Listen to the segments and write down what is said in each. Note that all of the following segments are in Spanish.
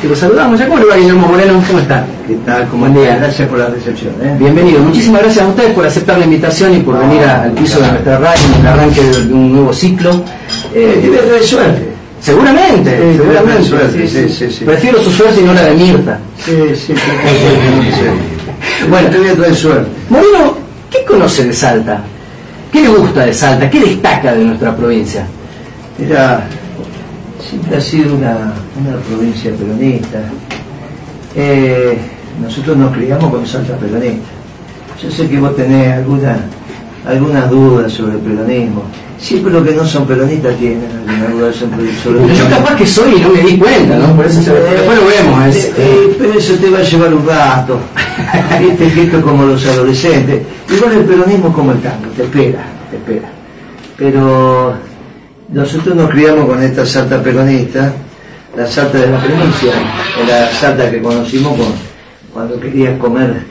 que lo saludamos. ¿Ya cómo le va Guillermo Moreno? ¿Cómo está? ¿Qué tal? ¿Cómo Buen día. Gracias por la recepción. ¿eh? Bienvenido. Muchísimas gracias a ustedes por aceptar la invitación y por venir a- al piso de nuestra radio en el arranque de, un nuevo ciclo. Eh, traer suerte. seguramente, Sí, seguramente. suerte, sí, sí, sí. Prefiero su suerte y no la de Mirta. Sí, sí, sí. Bueno, te voy a traer suerte. Moreno, ¿qué conoce de Salta? ¿Qué le gusta de Salta? ¿Qué destaca de nuestra provincia? Mira, siempre ha sido una, una provincia peronista. Eh, nosotros nos criamos con Salta peronista. Yo sé que vos tenés alguna, algunas dudas sobre el peronismo. Siempre los que no son peronistas tienen alguna duda sobre, sobre el Yo peronismo. capaz que soy y no me di cuenta, ¿no? Por eso se- después lo vemos. es- Eh, eh, pero eso te va a llevar un rato. Viste que esto como los adolescentes. Igual el peronismo es como el tango, te espera, te espera. Pero nosotros nos criamos con esta salta peronista, la salta de la primicia, la salta que conocimos con- cuando querías comer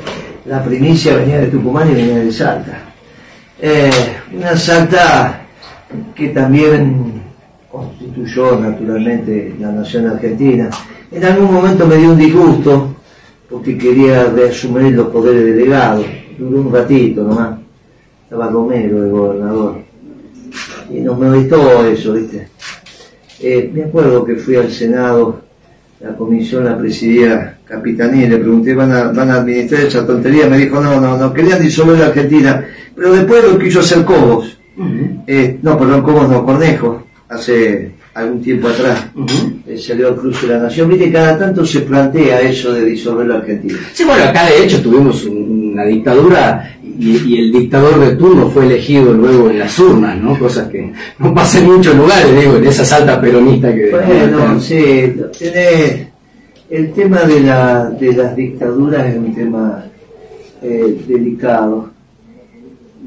la primicia, venía de Tucumán y venía de Salta. Eh, una salta que también constituyó naturalmente la nación argentina. En algún momento me dio un disgusto porque quería reasumir los poderes delegados. Duró un ratito nomás. Estaba Romero de gobernador. Y no me gustó eso, ¿viste? Eh, me acuerdo que fui al Senado, la comisión la presidía Capitanía y le pregunté, ¿van a, ¿van a administrar esa tontería? Me dijo, no, no, no, querían disolver la Argentina. Pero después lo quiso hacer Cobos. Eh, no, perdón, Cobos no, Cornejo, hace algún tiempo atrás. Eh, salió al cruce de la nación. Viste, cada tanto se plantea eso de disolver la Argentina. Sí, bueno, acá de hecho tuvimos un- una dictadura y, y el dictador de turno fue elegido luego en las urnas, ¿no? Cosas que no pasan en muchos lugares, digo, en esa salta peronista que... Bueno, sí, tenés el tema de, la, de las dictaduras es un tema eh, delicado.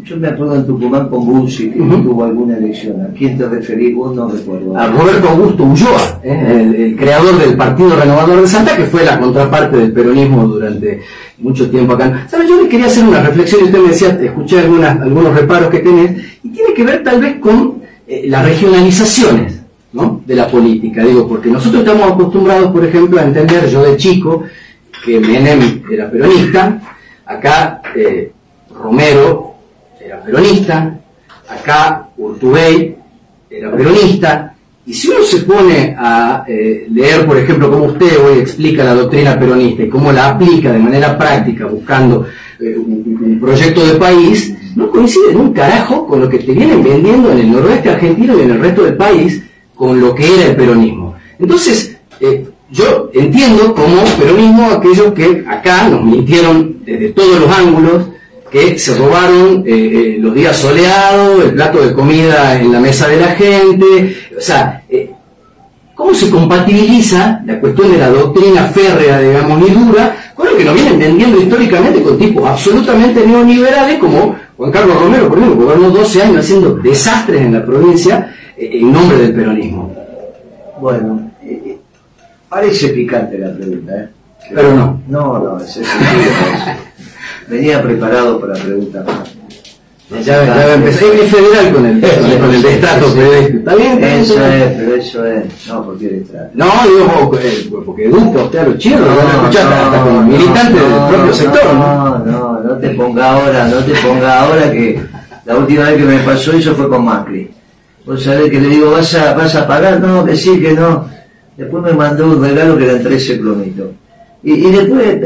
Yo me acuerdo en Tucumán con Bussi que Ujú. tuvo alguna elección. ¿A quién te referís? Vos no recuerdo. a Roberto Augusto Ulloa, ¿eh? el, el creador del Partido Renovador de Salta, que fue la contraparte del peronismo durante mucho tiempo acá. ¿Sabes? Yo le quería hacer una reflexión y usted me decía, escuché algunas, algunos reparos que tenés, y tiene que ver tal vez con eh, las regionalizaciones ¿no? de la política. Digo, porque nosotros estamos acostumbrados, por ejemplo, a entender, yo de chico, que Menem era peronista, acá eh, Romero era peronista, acá Urtubey era peronista, y si uno se pone a eh, leer, por ejemplo, cómo usted hoy explica la doctrina peronista y cómo la aplica de manera práctica, buscando eh, un, proyecto de país, no coincide en un carajo con lo que te vienen vendiendo en el noroeste argentino y en el resto del país con lo que era el peronismo. Entonces, eh, yo entiendo como peronismo aquellos que acá nos mintieron desde todos los ángulos, que se robaron eh, eh, los días soleados, el plato de comida en la mesa de la gente, o sea, eh, ¿cómo se compatibiliza la cuestión de la doctrina férrea, digamos, ni dura, con lo que nos vienen vendiendo históricamente con tipos absolutamente neoliberales como Juan Carlos Romero, por ejemplo, gobernó 12 años haciendo desastres en la provincia en nombre del peronismo? Bueno, parece picante la pregunta, ¿eh? Pero no. No, no, es es- Venía preparado para preguntar. Ya, ya empecé, es federal con el, con el, con el destrato periodístico. ¿Está bien? Eso es, pero eso es. No, porque eres tra- No, digo, eh, porque educa usted a los chinos, lo van a escuchar hasta como no, militantes del propio sector. ¿no? No, no, te ponga ahora, no te ponga ahora que la última vez que me pasó eso fue con Macri. Vos sabés que le digo, ¿vas a, vas a pagar? No, que sí, que no. Después me mandó un regalo que eran 13 plomitos. Y, y después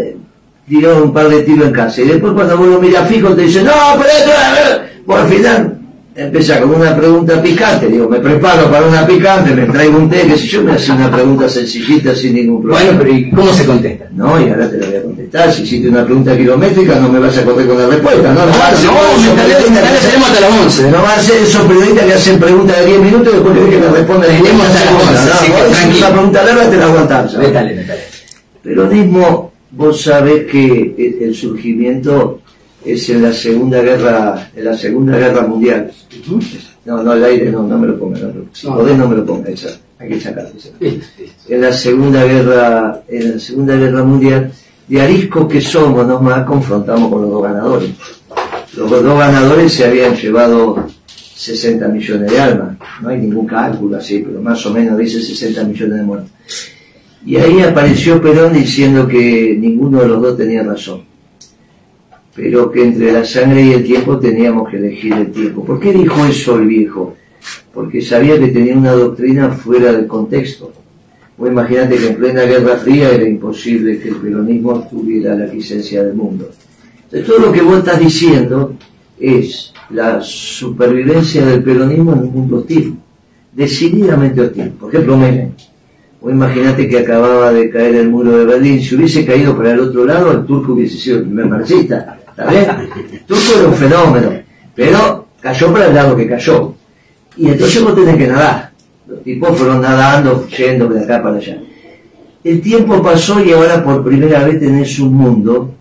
tiró un par de tiros en casa. Y después cuando vos lo miras fijo te dice, no, pero esto, a ver". Por al final empieza con una pregunta picante. Digo, me preparo para una picante, me traigo un té, que si yo me hace una pregunta sencillita sin ningún problema. Bueno, pero ¿y cómo se contesta? No, y ahora te la voy a contestar. Si hiciste una pregunta kilométrica, no me vas a correr con la respuesta. No, no, va a ser No, 11. No van a ser esos periodistas que hacen preguntas de 10 minutos y después le que me responden en Tenemos hasta las 11, No, haces tranquilo. una pregunta larga te la aguantás. ¿sabes? Métale, métale. Peronismo, vos sabés que el- el surgimiento es en la Segunda Guerra, en la Segunda Guerra Mundial. No, no, al aire no, no me lo ponga. No, no. Si No. podés no me lo ponga, esa. Hay que sacar esa Listo, listo. en la segunda guerra en la segunda guerra mundial de ariscos que somos nomás confrontamos con los dos ganadores los dos ganadores se habían llevado 60 millones de almas no hay ningún cálculo así pero más o menos dice 60 millones de muertos Y ahí apareció Perón diciendo que ninguno de los dos tenía razón, pero que entre la sangre y el tiempo teníamos que elegir el tiempo. ¿Por qué dijo eso el viejo? Porque sabía que tenía una doctrina fuera del contexto. Vos imaginate que en plena Guerra Fría era imposible que el peronismo tuviera la licencia del mundo. Entonces todo lo que vos estás diciendo es la supervivencia del peronismo en un mundo hostil, decididamente hostil. Por ejemplo, Menem. Vos imaginate que acababa de caer el muro de Berlín, si hubiese caído para el otro lado, el turco hubiese sido el primer marxista. ¿Está bien? El turco era un fenómeno, pero cayó para el lado que cayó. Y entonces vos tenés que nadar. Los tipos fueron nadando, yendo de acá para allá. El tiempo pasó y ahora por primera vez tenés un mundo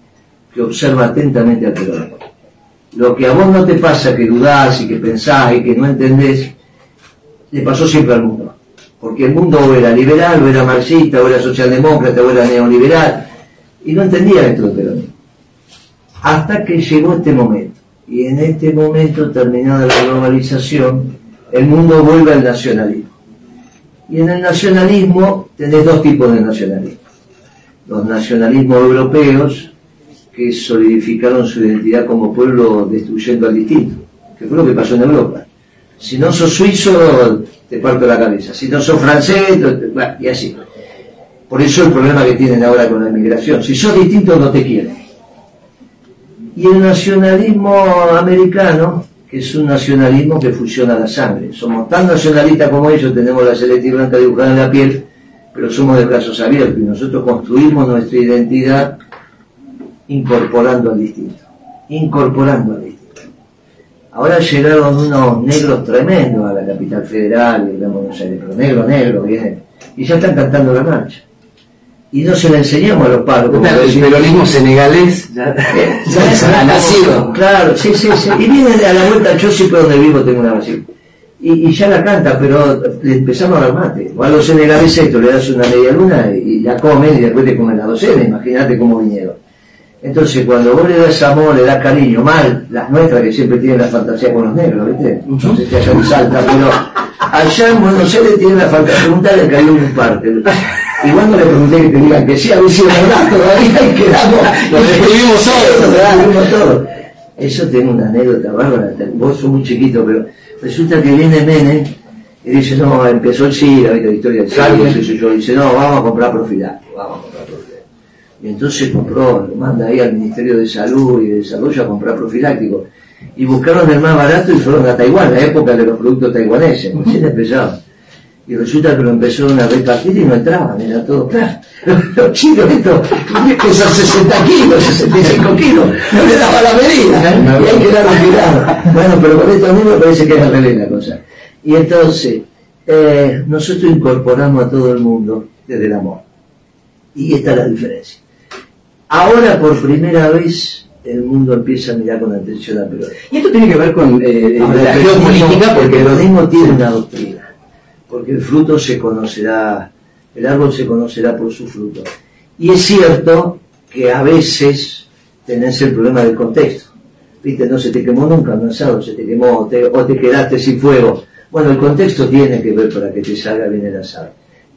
que observa atentamente al peronismo. Lo que a vos no te pasa, que dudás y que pensás y que no entendés, le pasó siempre al mundo. Porque el mundo o era liberal, o era marxista, o era socialdemócrata, o era neoliberal, y no entendía esto del peronismo. Hasta que llegó este momento. Y en este momento, terminada la globalización, el mundo vuelve al nacionalismo. Y en el nacionalismo tenés dos tipos de nacionalismo. Los nacionalismos europeos, que solidificaron su identidad como pueblo destruyendo al distinto, que fue lo que pasó en Europa. Si no sos suizo, te parto la cabeza. Si no sos francés, y así. Por eso el problema que tienen ahora con la inmigración. Si sos distinto, no te quieren. Y el nacionalismo americano, que es un nacionalismo que fusiona la sangre. Somos tan nacionalistas como ellos, tenemos la celeste y blanca dibujada en la piel, pero somos de brazos abiertos y nosotros construimos nuestra identidad incorporando al distinto, incorporando al distinto. Ahora llegaron unos negros tremendos a la capital federal, de Buenos Aires, pero negro, negro, vienen, y ya están cantando la marcha. Y no se la enseñamos a los padres. el peronismo senegalés ya, ha nacido. Claro, sí, sí, sí. Y viene a la vuelta, yo sí donde vivo tengo una basílica. Y, y, ya la canta, pero le empezamos a dar mate. O a los senegaleses esto le das una media luna y, la comen y después te comen la docena. Imagínate cómo vinieron. Entonces, cuando vos le das amor, le das cariño, mal, las nuestras que siempre tienen la fantasía con los negros, ¿viste? No sé si allá en Salta, pero allá en Buenos Aires tienen la fantasía, preguntarle que hay un parte. Y cuando le pregunté que te digan que sí, a ver si es verdad, todavía y quedamos, nos escribimos todos, todos. Eso tiene una anécdota bárbara, vos sos muy chiquito, pero resulta que viene Menem y dice, no, empezó el SIDA, la historia del SIDA, y dice, no, vamos a comprar profiláctico, vamos a comprar y entonces compró, lo manda ahí al Ministerio de Salud y de Desarrollo a comprar profiláctico. Y buscaron el más barato y fueron a Taiwán, la época de los productos taiwaneses, recién empezaron. Y resulta que lo empezaron a repartir y no entraban, era todo claro. Los chicos, esto, pesan 60 kilos, 65 kilos, no le daba la medida, y hay que darlo cuidado. Bueno, pero con esto mismo parece que es al revés la cosa. Y entonces, eh, nosotros incorporamos a todo el mundo desde el amor. Y esta es la diferencia. Ahora por primera vez el mundo empieza a mirar con atención a Perón. Y esto tiene que ver con eh, la geopolítica, porque el peronismo tiene una doctrina, porque el fruto se conocerá, el árbol se conocerá por su fruto. Y es cierto que a veces tenés el problema del contexto. Viste, no se te quemó nunca un asado, se te quemó o te quedaste sin fuego. Bueno, el contexto tiene que ver para que te salga bien el asado.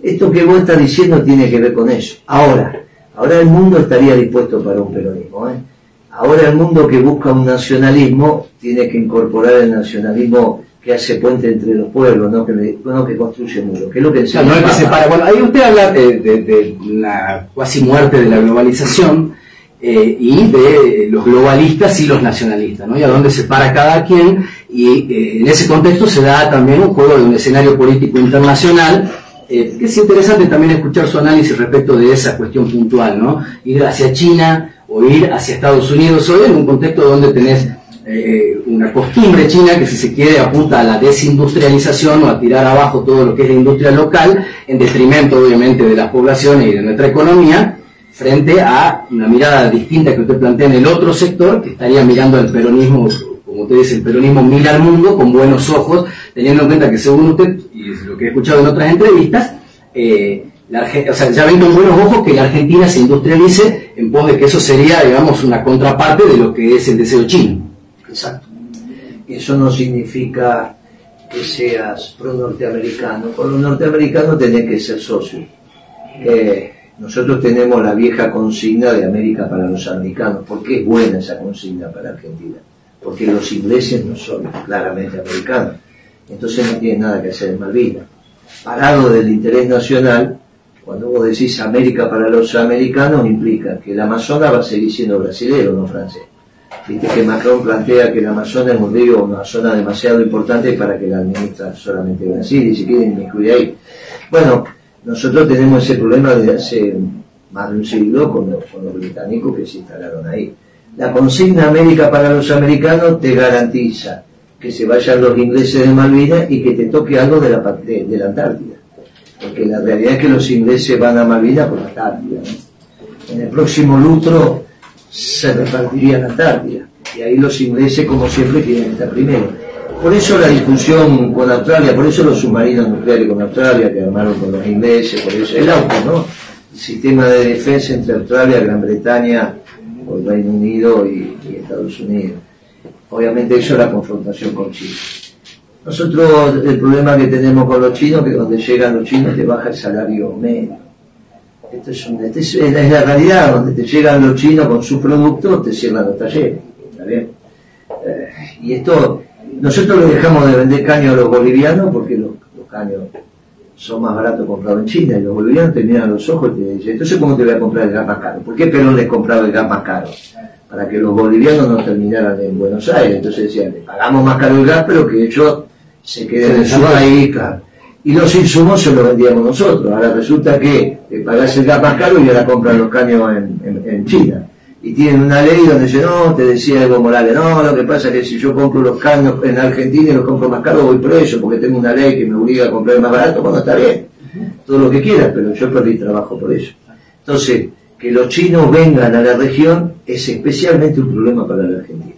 Esto que vos estás diciendo tiene que ver con eso. Ahora, Ahora el mundo estaría dispuesto para un peronismo. ¿eh? Ahora el mundo que busca un nacionalismo tiene que incorporar el nacionalismo que hace puente entre los pueblos, no que, no que construye muros, que es lo que no es que separa. Bueno, ahí usted habla de, la cuasi muerte de la globalización eh, y de los globalistas y los nacionalistas, ¿no? Y a dónde se para cada quien, y eh, en ese contexto se da también un juego de un escenario político internacional eh, es interesante también escuchar su análisis respecto de esa cuestión puntual, ¿no? Ir hacia China o ir hacia Estados Unidos hoy en un contexto donde tenés eh, una costumbre china que si se quiere apunta a la desindustrialización o a tirar abajo todo lo que es la industria local, en detrimento obviamente de las poblaciones y de nuestra economía, frente a una mirada distinta que usted plantea en el otro sector, que estaría mirando al peronismo, como usted dice, el peronismo mira al mundo con buenos ojos, teniendo en cuenta que según usted lo que he escuchado en otras entrevistas, eh, o sea, ya ven con buenos ojos que la Argentina se industrialice en pos de que eso sería, digamos, una contraparte de lo que es el deseo chino. Exacto. Eso no significa que seas pro norteamericano. Por los norteamericanos tenés que ser socio. Eh, nosotros tenemos la vieja consigna de América para los americanos. ¿Por qué es buena esa consigna para Argentina? Porque los ingleses no son claramente americanos. Entonces no tienen nada que hacer en Malvinas. Parado del interés nacional, cuando vos decís América para los americanos, implica que el Amazonas va a seguir siendo brasilero, no francés. Viste que Macron plantea que el Amazonas es un río, una zona demasiado importante para que la administra solamente Brasil, y si quieren me ahí. Bueno, nosotros tenemos ese problema desde hace más de un siglo con los, británicos que se instalaron ahí. La consigna América para los americanos te garantiza que se vayan los ingleses de Malvinas y que te toque algo de la, de, la Antártida. Porque la realidad es que los ingleses van a Malvinas por la Antártida. En el próximo lutro se repartiría la Antártida. Y ahí los ingleses, como siempre, quieren estar primero. Por eso la discusión con Australia, por eso los submarinos nucleares con Australia que armaron con los ingleses, por eso el auto, ¿no? El sistema de defensa entre Australia, Gran Bretaña, el Reino Unido y, Estados Unidos. Obviamente eso es la confrontación con China. Nosotros el problema que tenemos con los chinos que donde llegan los chinos te baja el salario medio. Esto es, este es, la realidad, donde te llegan los chinos con sus productos, te cierran los talleres. ¿Está bien? Eh, y esto nosotros le dejamos de vender caño a los bolivianos porque los, caños son más baratos comprados en China y los bolivianos te miran los ojos y te dicen, entonces ¿cómo te voy a comprar el gas más caro? ¿Por qué Perón les compraba el gas más caro? Para que los bolivianos no terminaran en Buenos Aires. Entonces decían, le pagamos más caro el gas, pero que ellos se queden en su país, Y los insumos se los vendíamos nosotros. Ahora resulta que le el gas más caro y ahora compran los caños en China y tienen una ley donde dice, no, te decía Evo Morales, no, lo que pasa es que si yo compro los caños en Argentina y los compro más caros voy preso porque tengo una ley que me obliga a comprar más barato, bueno, está bien, todo lo que quieras, pero yo perdí trabajo por eso. Entonces, que los chinos vengan a la región es especialmente un problema para la Argentina,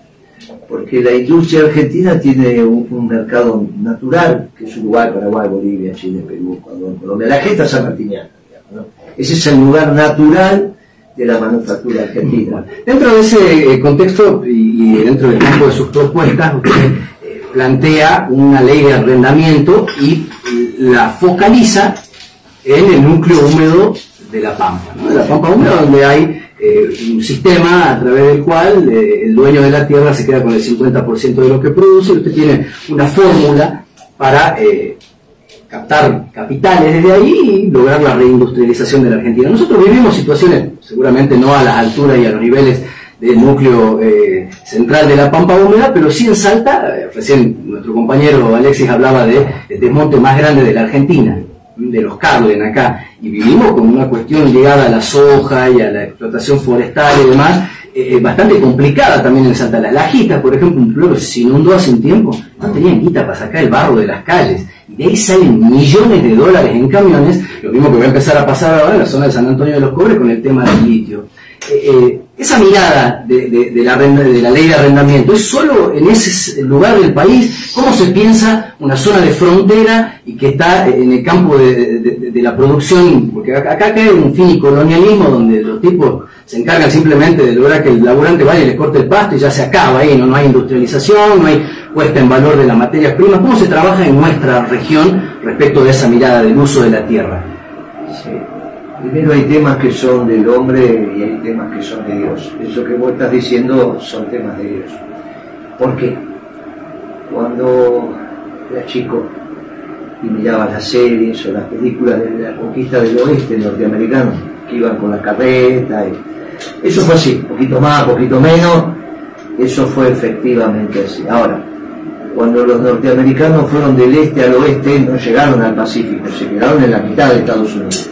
porque la industria argentina tiene un, mercado natural, que es Uruguay, Paraguay, Bolivia, Chile, Perú, Ecuador, Colombia, la gente sanmartiniana, ¿no? ese es el lugar natural de la manufactura argentina. Dentro de ese eh, contexto y, dentro del campo de sus propuestas, usted eh, plantea una ley de arrendamiento y la focaliza en el núcleo húmedo de la Pampa, de la Pampa húmeda donde hay eh, un sistema a través del cual el dueño de la tierra se queda con el 50% de lo que produce usted tiene una fórmula para captar capitales desde ahí y lograr la reindustrialización de la Argentina. Nosotros vivimos situaciones, seguramente no a las alturas y a los niveles del núcleo eh, central de la Pampa Húmeda, pero sí en Salta, eh, recién nuestro compañero Alexis hablaba de el desmonte más grande de la Argentina, de los Carlen acá, y vivimos con una cuestión ligada a la soja y a la explotación forestal y demás, eh, bastante complicada también en Santa La Lajita, por ejemplo, un pueblo se inundó hace un tiempo, no tenían guita para sacar el barro de las calles de ahí salen millones de dólares en camiones, lo mismo que va a empezar a pasar ahora en la zona de San Antonio de los Cobres con el tema del litio. Eh, eh, esa mirada de, la ley de arrendamiento es solo en ese lugar del país, cómo se piensa una zona de frontera y que está en el campo de, la producción, porque acá, acá un fin y colonialismo donde los tipos se encargan simplemente de lograr que el laburante vaya y le corte el pasto y ya se acaba ahí, no, no hay industrialización, no hay puesta en valor de las materias primas. ¿Cómo se trabaja en nuestra región respecto de esa mirada del uso de la tierra? Primero hay temas que son del hombre y hay temas que son de Dios. Eso que vos estás diciendo son temas de Dios. ¿Por qué? Cuando era chico y miraba las series o las películas de la conquista del oeste norteamericano, que iban con la carreta y eso fue así, poquito más, poquito menos, eso fue efectivamente así. Ahora, cuando los norteamericanos fueron del este al oeste, no llegaron al Pacífico, se quedaron en la mitad de Estados Unidos.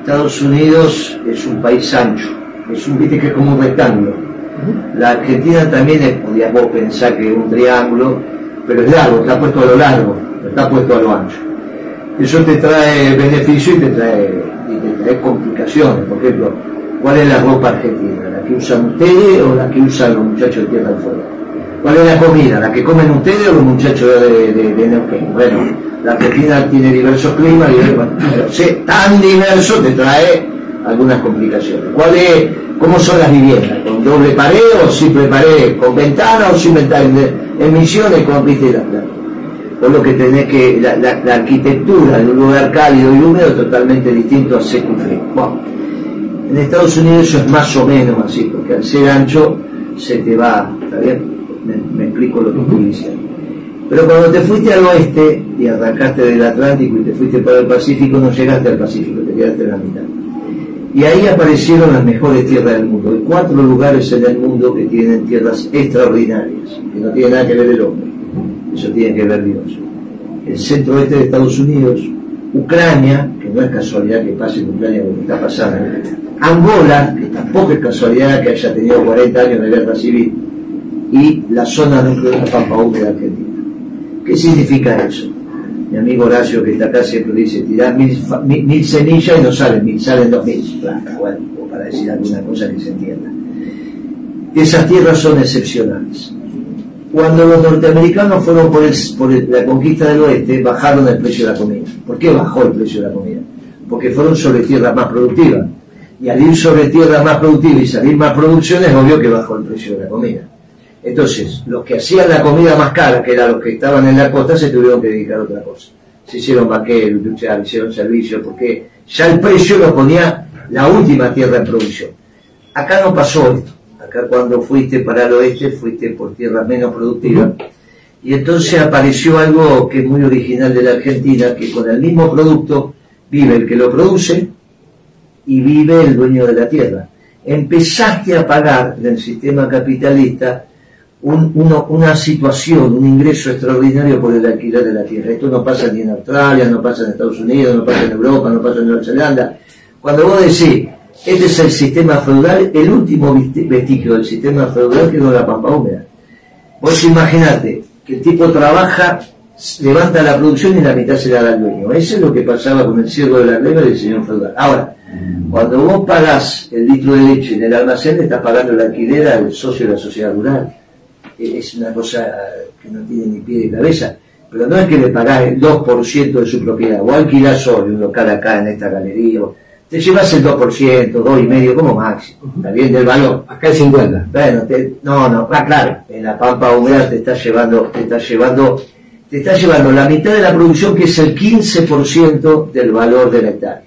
Estados Unidos es un país ancho, es un viste que es como un rectángulo. La Argentina también es, podríamos pensar que es un triángulo, pero es largo, está puesto a lo largo, está puesto a lo ancho. Eso te trae beneficio y te trae, y te trae complicaciones. Por ejemplo, ¿Cuál es la ropa argentina? ¿La que usan ustedes o la que usan los muchachos de Tierra del Fuego? ¿Cuál es la comida? ¿La que comen ustedes o los muchachos de, de, Neuquén? Bueno, la Argentina tiene diversos climas, pero tan diverso te trae algunas complicaciones. ¿Cuál es, ¿Cómo son las viviendas? ¿Con doble pared o simple pared? ¿Con ventana o sin ventana? Emisiones con viste Por lo que tenés que, la, la, arquitectura de un lugar cálido y húmedo es totalmente distinto a seco y frío. Bueno, en Estados Unidos eso es más o menos así, porque al ser ancho se te va, ¿está bien? Me, explico lo que estoy diciendo. Pero cuando te fuiste al oeste y arrancaste del Atlántico y te fuiste para el Pacífico, no llegaste al Pacífico, te quedaste en la mitad. Y ahí aparecieron las mejores tierras del mundo. Hay cuatro lugares en el mundo que tienen tierras extraordinarias, que no tiene nada que ver el hombre. Eso tiene que ver Dios. El centro oeste de Estados Unidos, Ucrania, que no es casualidad que pase en Ucrania que está pasando, Angola, que tampoco es casualidad que haya tenido 40 años de guerra civil, y la zona núcleo de Pampa Húmeda Argentina. ¿Qué significa eso? Mi amigo Horacio, que está acá, siempre dice, tirás mil, semillas y no salen mil, salen dos mil. bueno, para decir alguna cosa que se entienda. Esas tierras son excepcionales. Cuando los norteamericanos fueron por, la conquista del oeste, bajaron el precio de la comida. ¿Por qué bajó el precio de la comida? Porque fueron sobre tierras más productivas. Y al ir sobre tierras más productivas y salir más producciones, obvio que bajó el precio de la comida. Entonces, los que hacían la comida más cara, que eran los que estaban en la costa, se tuvieron que dedicar a otra cosa. Se hicieron vaqueros, industriales, hicieron servicios, porque ya el precio lo ponía la última tierra en producción. Acá no pasó esto. Acá cuando fuiste para el oeste, fuiste por tierra menos productiva. Y entonces apareció algo que es muy original de la Argentina, que con el mismo producto vive el que lo produce y vive el dueño de la tierra. Empezaste a pagar del sistema capitalista una situación, un ingreso extraordinario por el alquiler de la tierra. Esto no pasa ni en Australia, no pasa en Estados Unidos, no pasa en Europa, no pasa en Nueva Zelanda. Cuando vos decís, este es el sistema feudal, el último vestigio del sistema feudal quedó en la pampa húmeda. Vos imaginate que el tipo trabaja, levanta la producción y la mitad se la da al dueño. Eso es lo que pasaba con el ciervo de la gleba del señor feudal. Ahora, cuando vos pagás el litro de leche en el almacén, estás pagando la alquiler al socio de la sociedad rural es una cosa que no tiene ni pie ni cabeza. Pero no es que le pagás el 2% de su propiedad, o alquilás solo un local acá en esta galería, te llevas el 2%, 2,5% como máximo, está bien del valor. Acá el 50. Bueno, no, no, ah, claro, en la pampa húmeda te está llevando, te está llevando, te está llevando la mitad de la producción que es el 15% del valor de la hectárea.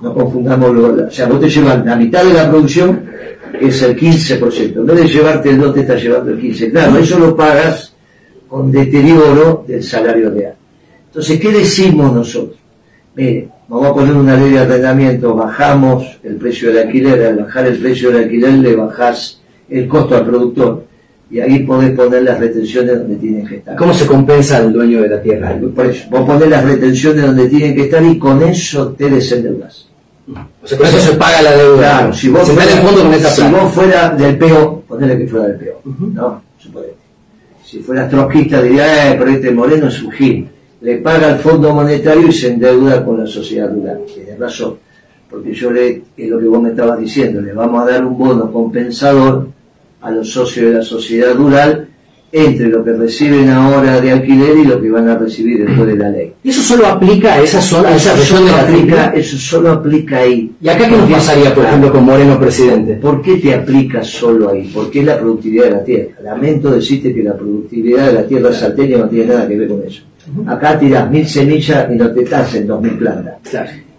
No confundamos, lo, o sea, vos te llevas la mitad de la producción es el 15%. En vez de llevarte el 2, te está llevando el 15%. Claro, eso lo pagas con deterioro del salario real. Entonces, ¿qué decimos nosotros? Mire, vamos a poner una ley de arrendamiento, bajamos el precio del alquiler, al bajar el precio del alquiler le bajás el costo al productor y ahí podés poner las retenciones donde tienen que estar. ¿Cómo se compensa al dueño de la tierra? Por eso, vos ponés las retenciones donde tienen que estar y con eso te desendeudas. O sea, con eso se paga la deuda. Claro, si vos, fuera, fondo con esa si vos fuera del PO, ponele que fuera del PO, ¿no? Si fueras trotskista diría, eh, pero este Moreno es un gil. Le paga al Fondo Monetario y se endeuda con la sociedad rural. Tienes razón. Porque yo le, es lo que vos me estabas diciendo, le vamos a dar un bono compensador a los socios de la sociedad rural entre lo que reciben ahora de alquiler y lo que van a recibir después de la ley. ¿Y eso solo aplica a esa zona, a esa región de aplica, Eso solo aplica ahí. ¿Y acá qué nos pasaría, por ejemplo, con Moreno presidente? ¿Por qué te aplica solo ahí? Porque es la productividad de la tierra. Lamento decirte que la productividad de la tierra salteña no tiene nada que ver con eso. Acá tiras mil semillas y no te estás en dos mil plantas.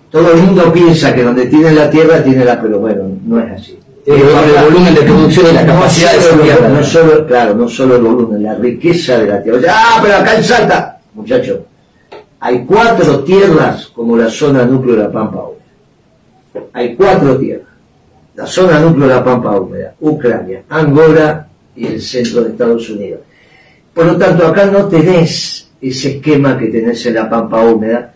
Todo el mundo piensa que donde tiene la tierra tiene la, pero bueno, no es así el volumen de producción y la capacidad de tierra. No solo, claro, no solo el volumen, la riqueza de la tierra. ah, pero acá en Salta, muchachos, hay cuatro tierras como la zona núcleo de la Pampa Húmeda. Hay cuatro tierras. La zona núcleo de la Pampa Húmeda, Ucrania, Angola y el centro de Estados Unidos. Por lo tanto, acá no tenés ese esquema que tenés en la Pampa Húmeda.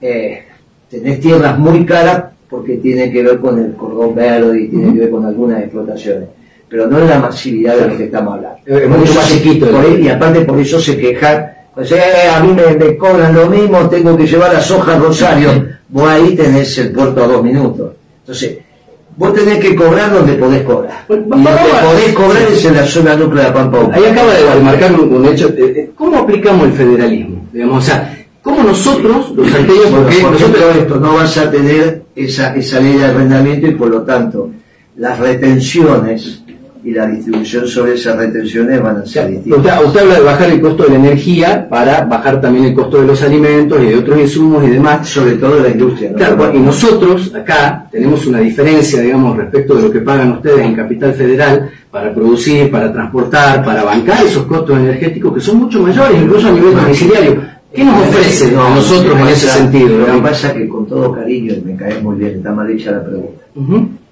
Eh, tenés tierras muy caras porque tiene que ver con el cordón verde y tiene que ver con algunas explotaciones. Pero no es la masividad de lo que estamos hablando. Es mucho más chiquito. y aparte por eso se quejan, pues, eh, a mí me, cobran lo mismo, tengo que llevar las hojas Rosario. Vos ahí tenés el puerto a dos minutos. Entonces, vos tenés que cobrar donde podés cobrar. Pues, y donde podés cobrar es en la zona núclea de Pampa. Ahí acaba de marcar un, hecho. Eh, eh, ¿Cómo aplicamos el federalismo? Digamos, o sea, ¿cómo nosotros, los salteños, porque nosotros esto no vas a tener esa, esa ley de arrendamiento y por lo tanto las retenciones y la distribución sobre esas retenciones van a ser distintas. Usted, usted, habla de bajar el costo de la energía para bajar también el costo de los alimentos y de otros insumos y demás. Sobre todo de la industria. ¿no? Claro, y nosotros acá tenemos una diferencia, digamos, respecto de lo que pagan ustedes en Capital Federal para producir, para transportar, para bancar esos costos energéticos que son mucho mayores, incluso a nivel domiciliario. ¿Qué nos ofrece a nosotros en ese sentido? Lo que pasa es que con todo cariño, me cae muy bien, está mal hecha la pregunta.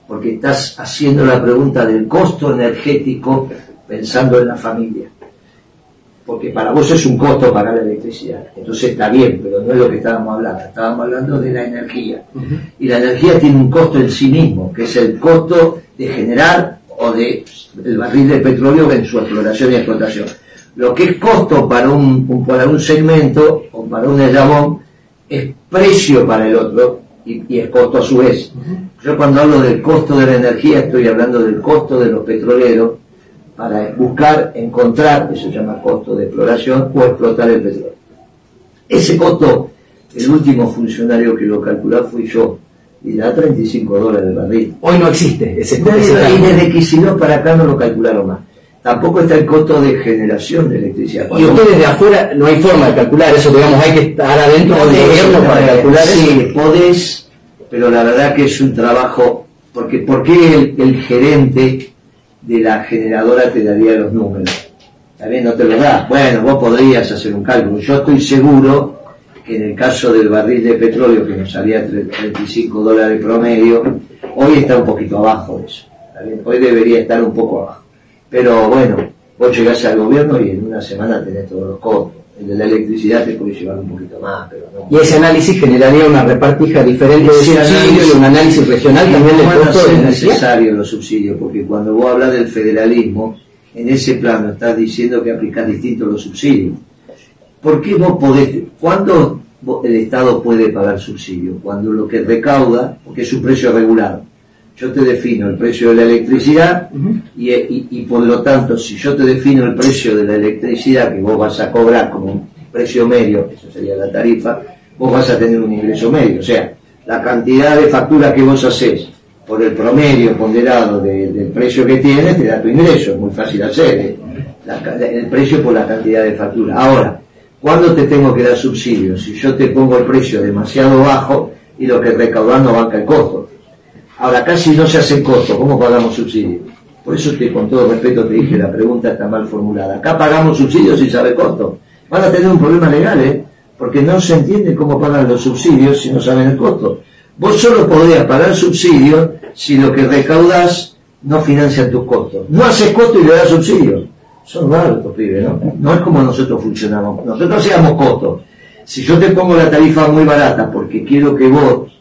Porque estás haciendo la pregunta del costo energético pensando en la familia. Porque para vos es un costo pagar la electricidad. Entonces está bien, pero no es lo que estábamos hablando. Estábamos hablando de la energía. Y la energía tiene un costo en sí mismo, que es el costo de generar o de el barril de petróleo en su exploración y explotación lo que es costo para un, para un segmento o para un eslabón es precio para el otro y, es costo a su vez. Yo cuando hablo del costo de la energía estoy hablando del costo de los petroleros para buscar, encontrar, eso se llama costo de exploración, o explotar el petróleo. Ese costo, el último funcionario que lo calculó fui yo, y da 35 dólares el barril. Hoy no existe ese costo. Y desde que no para acá no lo calcularon más tampoco está el costo de generación de electricidad. y ustedes de afuera no hay forma de calcular eso, digamos, hay que estar adentro del gobierno para calcular sí, eso. podés, pero la verdad que es un trabajo, porque ¿por qué el, gerente de la generadora te daría los números? También no te lo da. Bueno, vos podrías hacer un cálculo. Yo estoy seguro que en el caso del barril de petróleo que nos salía 35 dólares promedio, hoy está un poquito abajo de eso. Hoy debería estar un poco abajo. Pero bueno, vos llegás al gobierno y en una semana tenés todos los costos. El de la electricidad te puede llevar un poquito más, pero no. Y ese análisis generaría una repartija diferente de subsidios y un análisis regional también del costo de es necesario los subsidios, porque cuando vos hablas del federalismo, en ese plano estás diciendo que aplicás distintos los subsidios. ¿Por qué vos podés, cuándo el Estado puede pagar subsidios? Cuando lo que recauda, porque es un precio regulado, yo te defino el precio de la electricidad y, por lo tanto, si yo te defino el precio de la electricidad que vos vas a cobrar como un precio medio, eso sería la tarifa, vos vas a tener un ingreso medio. O sea, la cantidad de factura que vos haces por el promedio ponderado del precio que tienes te da tu ingreso, es muy fácil hacer, ¿eh? el precio por la cantidad de factura. Ahora, ¿cuándo te tengo que dar subsidios? Si yo te pongo el precio demasiado bajo y lo que recaudando banca el costo. Ahora, casi no se hace costo, ¿cómo pagamos subsidios? Por eso que con todo respeto te dije, la pregunta está mal formulada. Acá pagamos subsidios sin saber costo. Van a tener un problema legal, ¿eh? Porque no se entiende cómo pagan los subsidios si no saben el costo. Vos solo podrías pagar subsidios si lo que recaudas no financia tus costos. No haces costo y le das subsidios. Son raros estos pibes, ¿no? No es como nosotros funcionamos. Nosotros hacíamos costos. Si yo te pongo la tarifa muy barata porque quiero que vos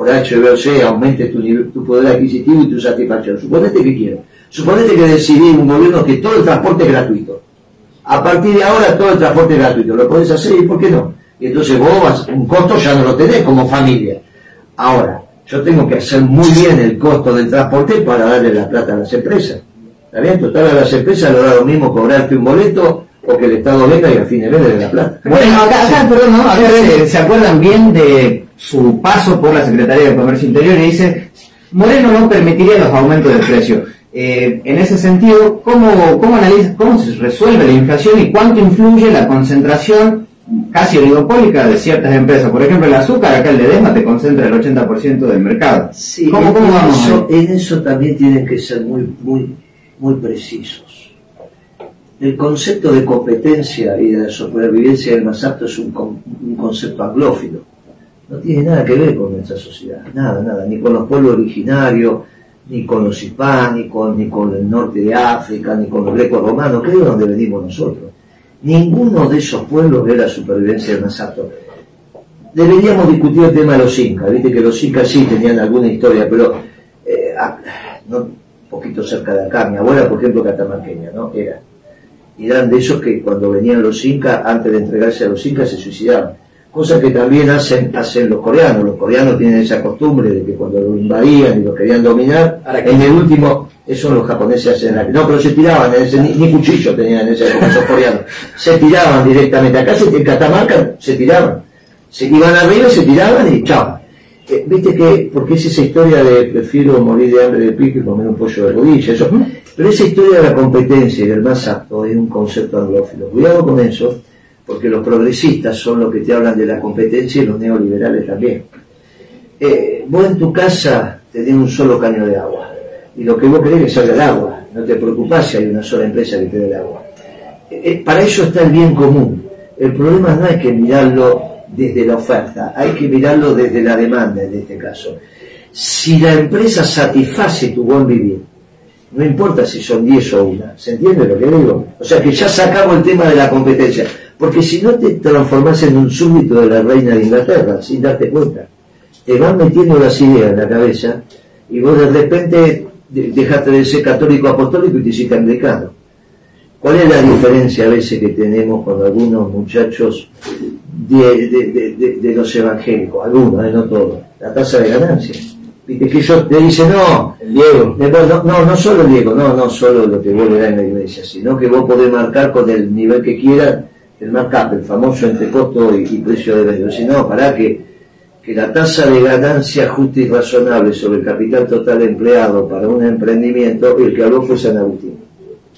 por H, B o C, aumente tu, tu poder adquisitivo y tu satisfacción. Suponete que quiero. Suponete que decidí un gobierno que todo el transporte es gratuito. A partir de ahora todo el transporte es gratuito. Lo podés hacer y ¿por qué no? Y entonces vos un costo ya no lo tenés como familia. Ahora, yo tengo que hacer muy bien el costo del transporte para darle la plata a las empresas. ¿Está bien? Total a las empresas lo da lo mismo cobrarte un boleto o que el Estado venga y al fin de mes le la plata. Bueno, acá, acá perdón, ¿no? A ver, ¿se acuerdan bien de su paso por la Secretaría de Comercio Interior y dice, Moreno no permitiría los aumentos de precio. Eh, en ese sentido, ¿cómo, cómo, analiza, ¿cómo se resuelve la inflación y cuánto influye la concentración casi oligopólica de ciertas empresas? Por ejemplo, el azúcar, acá el Ledesma te concentra el 80% del mercado. Sí, ¿Cómo, cómo vamos eso, en eso también tienen que ser muy, muy, muy precisos. El concepto de competencia y de supervivencia del más apto es un, concepto anglófilo no tiene nada que ver con nuestra sociedad, nada, nada, ni con los pueblos originarios, ni con los hispánicos, ni con el norte de África, ni con los grecos romanos, que es donde venimos nosotros. Ninguno de esos pueblos ve la supervivencia del más apto. Deberíamos discutir el tema de los incas, viste que los incas sí tenían alguna historia, pero eh, no, un poquito cerca de acá, mi abuela por ejemplo catamarqueña, ¿no? Era. Y eran de esos que cuando venían los incas, antes de entregarse a los incas, se suicidaban cosa que también hacen, hacen los coreanos. Los coreanos tienen esa costumbre de que cuando lo invadían y lo querían dominar, en el último, eso los japoneses hacen No, pero se tiraban, ni, cuchillo tenían en época esos coreanos. Se tiraban directamente. Acá en Catamarca se tiraban. Se iban arriba y se tiraban y chao. Eh, Viste que, porque es esa historia de prefiero morir de hambre de pique que comer un pollo de rodilla, eso. Pero esa historia de la competencia y del más apto es un concepto anglófilo. Cuidado con eso, porque los progresistas son los que te hablan de la competencia y los neoliberales también. Eh, vos en tu casa tenés un solo caño de agua y lo que vos querés es que salga el agua. No te preocupás si hay una sola empresa que te dé el agua. Eh, eh, para eso está el bien común. El problema no hay que mirarlo desde la oferta, hay que mirarlo desde la demanda en este caso. Si la empresa satisface tu buen vivir, no importa si son 10 o una, ¿se entiende lo que digo? O sea que ya sacamos el tema de la competencia, porque si no te transformás en un súbdito de la reina de Inglaterra, sin darte cuenta, te van metiendo las ideas en la cabeza y vos de repente dejaste de ser católico apostólico y te hiciste anglicano. ¿Cuál es la diferencia a veces que tenemos con algunos muchachos de, de, de, de los evangélicos? Algunos, eh, no todos. La tasa de ganancia. Viste que ellos te dicen, no, El Diego. no, no, no solo el Diego, no, no solo lo que vos le das en la iglesia, sino que vos podés marcar con el nivel que quieras el markup, el famoso entre costo y, y precio de venta. Si no, para que, que la tasa de ganancia justa y razonable sobre el capital total empleado para un emprendimiento, el que habló fue San Agustín.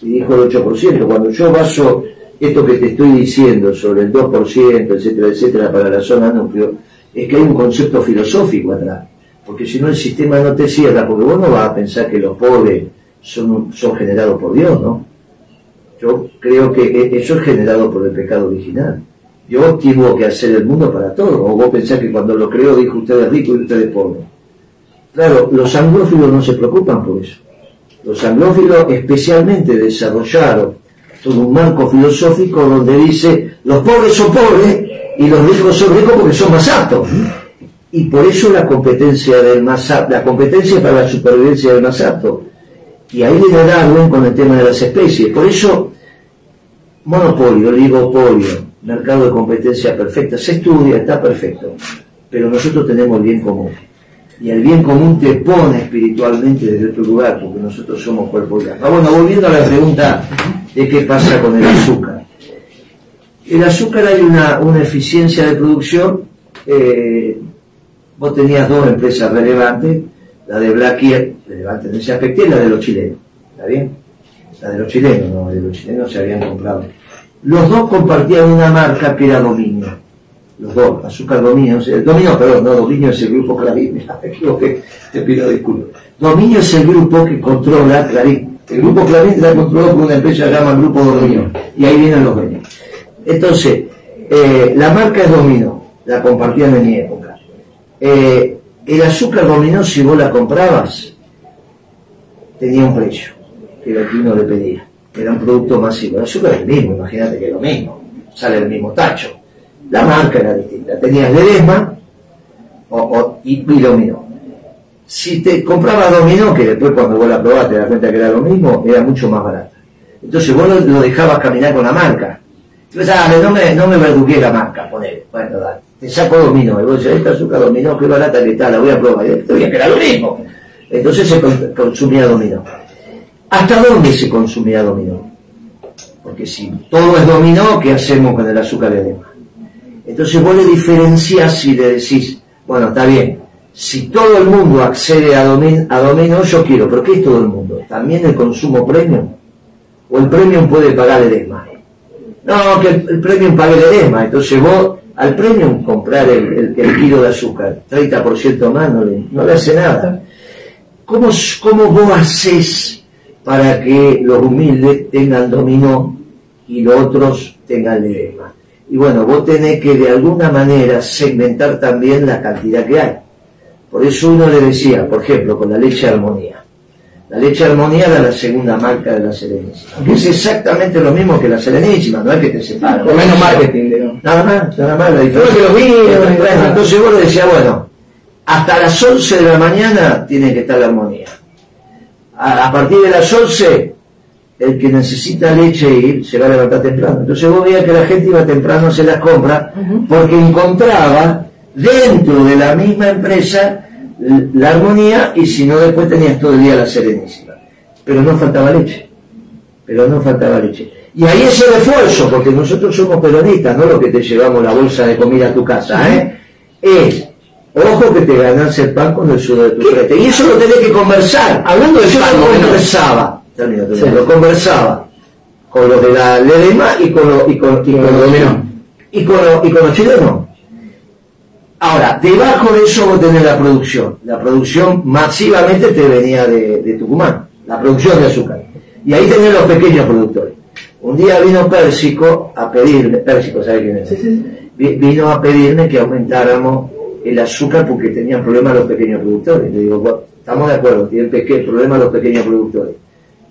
Y dijo el 8%. Cuando yo baso esto que te estoy diciendo sobre el 2%, etcétera, etcétera, para la zona núcleo, es que hay un concepto filosófico atrás. Porque si no el sistema no te cierra, porque vos no vas a pensar que los pobres son, son generados por Dios, ¿no? Yo creo que eso es generado por el pecado original. Dios tuvo que hacer el mundo para todos. O vos pensás que cuando lo creó dijo usted es rico y usted es pobre. Claro, los anglófilos no se preocupan por eso. Los anglófilos especialmente desarrollaron todo un marco filosófico donde dice los pobres son pobres y los ricos son ricos porque son más aptos. Y por eso la competencia del más apto, la competencia para la supervivencia del más apto. Y ahí viene Darwin con el tema de las especies. Por eso, monopolio, oligopolio, mercado de competencia perfecta, se estudia, está perfecto. Pero nosotros tenemos bien común. Y el bien común te pone espiritualmente desde otro lugar, porque nosotros somos cuerpo y alma. Ah, Bueno, volviendo a la pregunta de qué pasa con el azúcar. El azúcar hay una, una eficiencia de producción. eh, vos tenías dos empresas relevantes, la de Blaquier, relevante en ese aspecto, y la de los chilenos. ¿Está bien? La de los chilenos, no, de los chilenos se habían comprado. Los dos compartían una marca que era Dominio. Los dos, Azúcar Dominio, Dominio, perdón, no, Dominio es el grupo Clarín, me equivoqué, te pido disculpas. Dominio es el grupo que controla Clarín. El grupo Clarín está controlado por una empresa que se llama Grupo Dominio, y ahí vienen los dueños. Entonces, eh, la marca es Dominio, la compartían en mi época. Eh, el azúcar Dominio, si vos la comprabas, tenía un precio, que el uno le pedía. Era un producto masivo. El azúcar es el mismo, imagínate que es lo mismo. Sale el mismo tacho. La marca era distinta. Tenías Ledesma o, o- y, y. Si te comprabas Dominó, que después cuando vos la probaste te das cuenta que era lo mismo, era mucho más barata. Entonces vos lo, dejabas caminar con la marca. Entonces, ah, no me, no me verdugué la marca, ponele. Bueno, dale. Te saco Dominó. Y vos decís, esta azúcar Dominó, qué barata que está, la voy a probar. Y te voy a que era lo mismo. Entonces se con- consumía Dominó. ¿Hasta dónde se consumía dominó? Porque si todo es dominó, ¿qué hacemos con el azúcar de? Entonces vos le diferenciás y le decís, bueno, está bien, si todo el mundo accede a, domin- a dominó, yo quiero, pero ¿qué es todo el mundo? ¿También el consumo premium? ¿O el premium puede pagar el ESMA? No, que el, el premium pague el ESMA, entonces vos al premium comprar el, el- el kilo de azúcar, 30% más, no le, no le hace nada. ¿Cómo, ¿Cómo vos haces para que los humildes tengan dominó y los otros tengan ledesma? Y bueno, vos tenés que de alguna manera segmentar también la cantidad que hay. Por eso uno le decía, por ejemplo, con la leche armonía. La leche armonía era la segunda marca de la Serenísima. Que es exactamente lo mismo que la Serenísima, no es que te separan. Por menos marketing, digamos. Nada más, nada más la diferencia. Creo que los vídeos, Bueno, entonces vos le decías, bueno, hasta las 11 de la mañana tiene que estar la armonía. A, a partir de las 11, el que necesita leche ir se va a levantar temprano. Entonces vos veías que la gente iba temprano a hacer las compras porque encontraba dentro de la misma empresa l- la armonía y si no después tenías todo el día la serenísima. Pero no faltaba leche pero no faltaba leche. Y ahí es el esfuerzo, porque nosotros somos peronistas, no lo que te llevamos la bolsa de comida a tu casa, ¿eh? Es Ojo que te ganas el pan con el sudor de tu frente. Y eso lo tenés que conversar. Hablando del Yo pan, lo conversaba, termino, termino, Sí. lo conversaba con los de la LEDEMA y con, los y con, y con, y con, los- y con los chilenos. Ahora, debajo de eso vos tenés la producción. La producción masivamente te venía de, de Tucumán, la producción de azúcar. Y ahí tenés los pequeños productores. Un día vino Pérsico a pedirme, Pérsico, ¿sabe quién es? Vi- Vino a pedirme que aumentáramos el azúcar porque tenían problemas los pequeños productores. Le digo, bueno, estamos de acuerdo, tienen problemas los pequeños productores.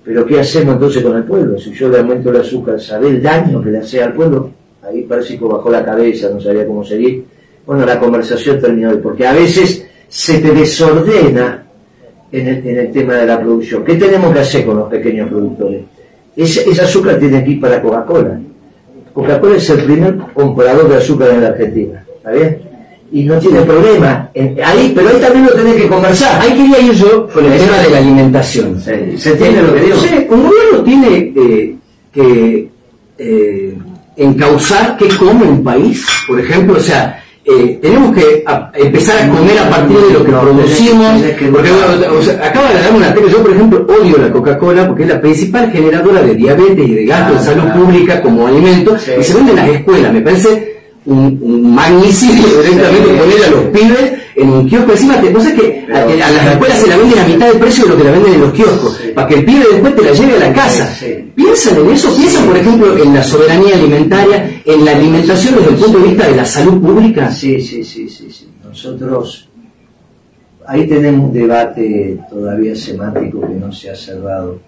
Pero ¿qué hacemos entonces con el pueblo? Si yo le aumento el azúcar, ¿sabe el daño que le hace al pueblo? Ahí Pérsico bajó la cabeza, no sabía cómo seguir. Bueno, la conversación terminó ahí, porque a veces se te desordena en el, en el tema de la producción. ¿Qué tenemos que hacer con los pequeños productores? Ese, ese azúcar tiene que ir para Coca-Cola. Coca-Cola es el primer comprador de azúcar en la Argentina, ¿está bien? Y no tiene problema. Ahí, pero ahí también lo tenés que conversar. Ahí quería ir yo con el tema de la alimentación. ¿Se, se entiende lo que digo? Sí, un gobierno tiene eh, que eh, encauzar qué come un país, por ejemplo, o sea, eh, tenemos que a- empezar a comer a partir de lo que producimos, porque bueno, o sea, acaba de dar una tecla, yo por ejemplo odio la Coca-Cola porque es la principal generadora de diabetes y de gastos Ah, de salud claro. pública como alimento Sí. y se vende en las escuelas, me parece un, un magnífico directamente Sí. poner a los pibes en un kiosco encima, te cosas que a, las escuelas se la venden a mitad de precio de lo que la venden en los kioscos, Sí. para que el pibe después te la lleve a la casa. Sí. ¿Piensan en eso? ¿Piensan, por ejemplo, en la soberanía alimentaria, en la alimentación desde el punto de vista de la salud pública? Sí, sí, sí, sí, sí. Nosotros, ahí tenemos un debate todavía semántico que no se ha cerrado.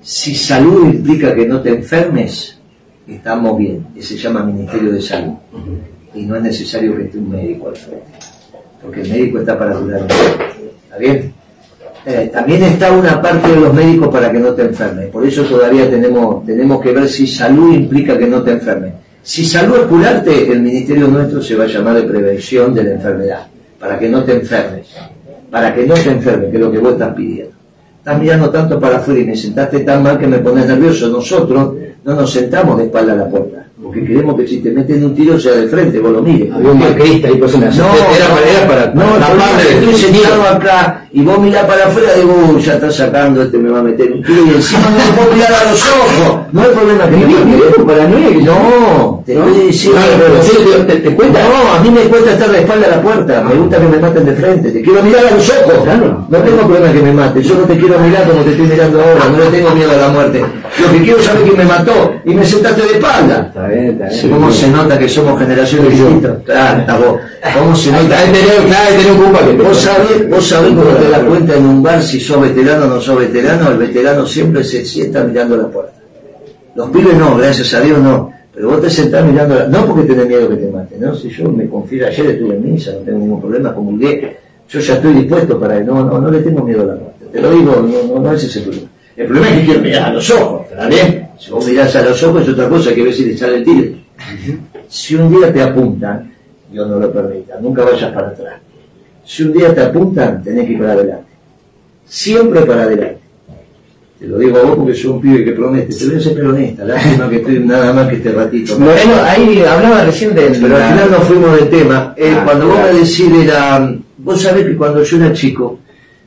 Si salud implica que no te enfermes, estamos bien. Ese se llama Ministerio de Salud. Y no es necesario que esté un médico al frente. Porque el médico está para curar. ¿Está bien? Eh, también está una parte de los médicos para que no te enfermes. Por eso todavía tenemos, tenemos que ver si salud implica que no te enfermes. Si salud es curarte, el ministerio nuestro se va a llamar de prevención de la enfermedad, para que no te enfermes, para que no te enfermes, que es lo que vos estás pidiendo. Estás mirando tanto para afuera y me sentaste tan mal que me pones nervioso. Nosotros no nos sentamos de espalda a la puerta, porque queremos que si te meten un tiro sea de frente, vos lo mires. Había un macrista ahí, pues una No, era, para- para, no, para la tapar parte de- estoy sentado acá y vos mirás para afuera digo, "Uy, ya está sacando, este me va a meter un tiro y encima no me puedo mirar a los ojos. No hay problema que me vivís paranoico. No, te pero en serio, ¿te-? No, a mí me cuesta estar de espalda a la puerta. Me gusta que me maten de frente. Te quiero mirar a los ojos. Claro. No tengo problema que me mate. Yo no te quiero mirar como te estoy mirando ahora. No le tengo miedo a la muerte. Lo que quiero es saber quién me mató y me sentaste de espalda. Está bien, está bien. ¿Cómo se nota que somos generaciones distintas? Claro, vos. ¿Cómo se Ahí nota? ahí tenés- culpa que Vos sabés, vos sabés cómo te das cuenta en un bar si sos veterano o no sos veterano. El veterano siempre se sienta mirando la puerta. Los pibes no, gracias a Dios no. Pero vos te sentás mirando, la- no porque tenés miedo que te maten, ¿no? Si yo me confío, ayer estuve en misa, no tengo ningún problema, comulgué, yo ya estoy dispuesto para no, no, no le tengo miedo a la muerte. Te lo digo, no, no, no ese es el problema. El problema es que quiero mirar a los ojos, ¿está bien? Si vos mirás a los ojos es otra cosa que ver si te sale el tiro. Si un día te apuntan, Dios no lo permita, nunca vayas para atrás. Si un día te apuntan, tenés que ir para adelante. Siempre para adelante. Te lo digo a vos porque soy un pibe que promete. Te voy a ser peronista. Lástima que estoy nada más que este ratito. Moreno, ahí hablaba recién de... Pero al final nos fuimos del tema. Eh, Ah, cuando vos me decís de la... Vos sabés que cuando yo era chico